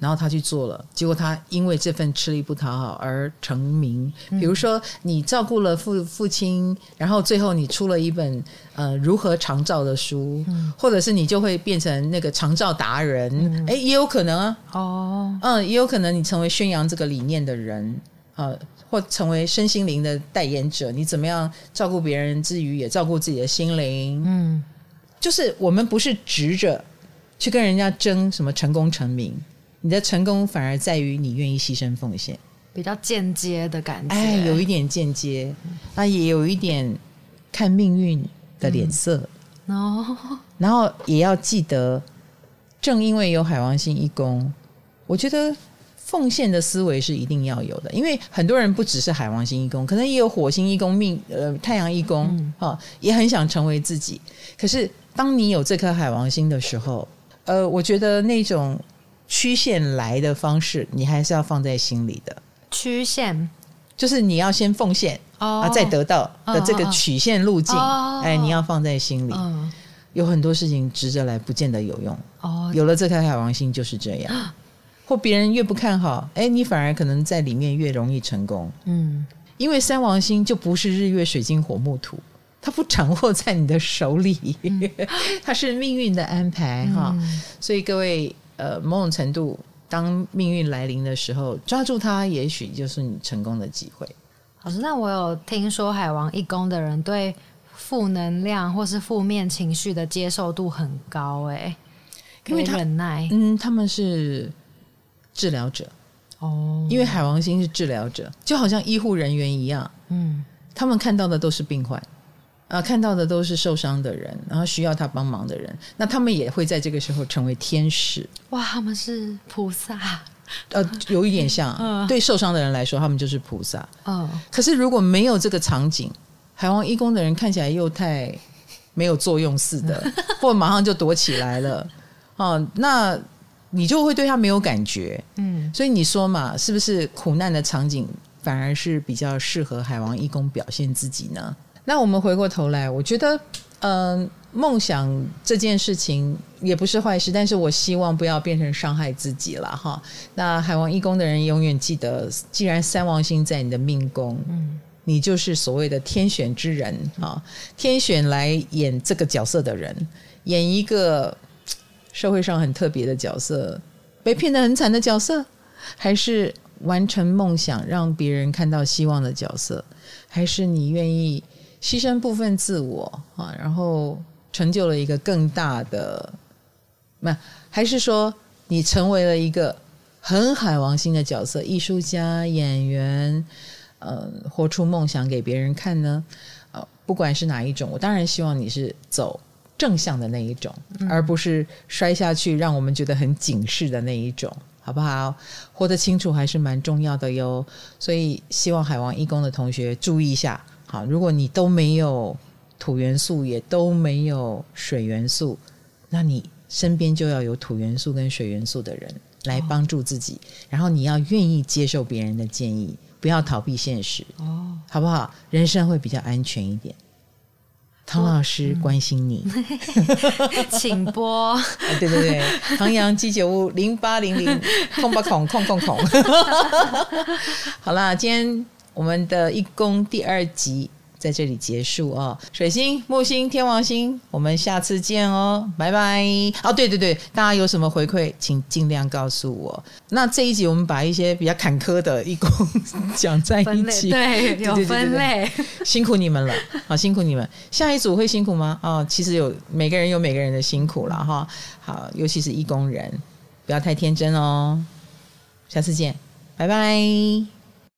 然后他去做了，结果他因为这份吃力不讨好而成名。比如说，你照顾了父父亲，然后最后你出了一本呃如何长照的书，嗯、或者是你就会变成那个长照达人，哎、嗯，也有可能啊。哦，嗯，也有可能你成为宣扬这个理念的人啊、呃，或成为身心灵的代言者。你怎么样照顾别人之余，也照顾自己的心灵？嗯，就是我们不是直着去跟人家争什么成功成名。你的成功反而在于你愿意牺牲奉献，比较间接的感觉。哎，有一点间接，那也有一点看命运的脸色。哦、嗯，然后也要记得，正因为有海王星一宫，我觉得奉献的思维是一定要有的。因为很多人不只是海王星一宫，可能也有火星一宫命，呃，太阳一宫，嗯、哦，也很想成为自己。可是当你有这颗海王星的时候，呃，我觉得那种。曲线来的方式，你还是要放在心里的。曲线就是你要先奉献、oh, 啊，再得到的这个曲线路径，哎、oh, oh, oh. 你要放在心里。Oh. 有很多事情直着来，不见得有用。哦，oh. 有了这颗海王星就是这样。Oh. 或别人越不看好，哎，你反而可能在里面越容易成功。嗯，因为三王星就不是日月水晶火木土，它不掌握在你的手里，嗯、它是命运的安排哈。嗯、所以各位。呃，某种程度，当命运来临的时候，抓住它，也许就是你成功的机会。老师，那我有听说海王一宫的人对负能量或是负面情绪的接受度很高，哎，因为忍耐。嗯，他们是治疗者哦，因为海王星是治疗者，就好像医护人员一样。嗯，他们看到的都是病患。啊，看到的都是受伤的人，然后需要他帮忙的人，那他们也会在这个时候成为天使。哇，他们是菩萨，呃，有一点像。嗯，对受伤的人来说，他们就是菩萨。嗯，可是如果没有这个场景，海王一宫的人看起来又太没有作用似的，或马上就躲起来了。哦，那你就会对他没有感觉。嗯，所以你说嘛，是不是苦难的场景反而是比较适合海王一宫表现自己呢？那我们回过头来，我觉得，嗯、呃，梦想这件事情也不是坏事，但是我希望不要变成伤害自己了哈。那海王一宫的人永远记得，既然三王星在你的命宫，嗯，你就是所谓的天选之人啊，天选来演这个角色的人，演一个社会上很特别的角色，被骗得很惨的角色，还是完成梦想让别人看到希望的角色，还是你愿意？牺牲部分自我啊，然后成就了一个更大的，那还是说你成为了一个很海王星的角色，艺术家、演员，呃，活出梦想给别人看呢？不管是哪一种，我当然希望你是走正向的那一种，嗯、而不是摔下去让我们觉得很警示的那一种，好不好？活得清楚还是蛮重要的哟。所以希望海王一宫的同学注意一下，好，如果你都没有土元素，也都没有水元素，那你身边就要有土元素跟水元素的人来帮助自己，哦、然后你要愿意接受别人的建议。不要逃避现实哦，好不好？人生会比较安全一点。唐老师关心你，嗯、请拨、啊。对对对，唐阳鸡酒屋零八零零空八空空空空。好啦，今天我们的一宫第二集。在这里结束哦，水星、木星、天王星，我们下次见哦，拜拜。哦，对对对，大家有什么回馈，请尽量告诉我。那这一集我们把一些比较坎坷的一宫讲在一起，对，有分类，辛苦你们了，好辛苦你们。下一组会辛苦吗？哦，其实有每个人有每个人的辛苦了哈。好，尤其是一工人，不要太天真哦。下次见，拜拜。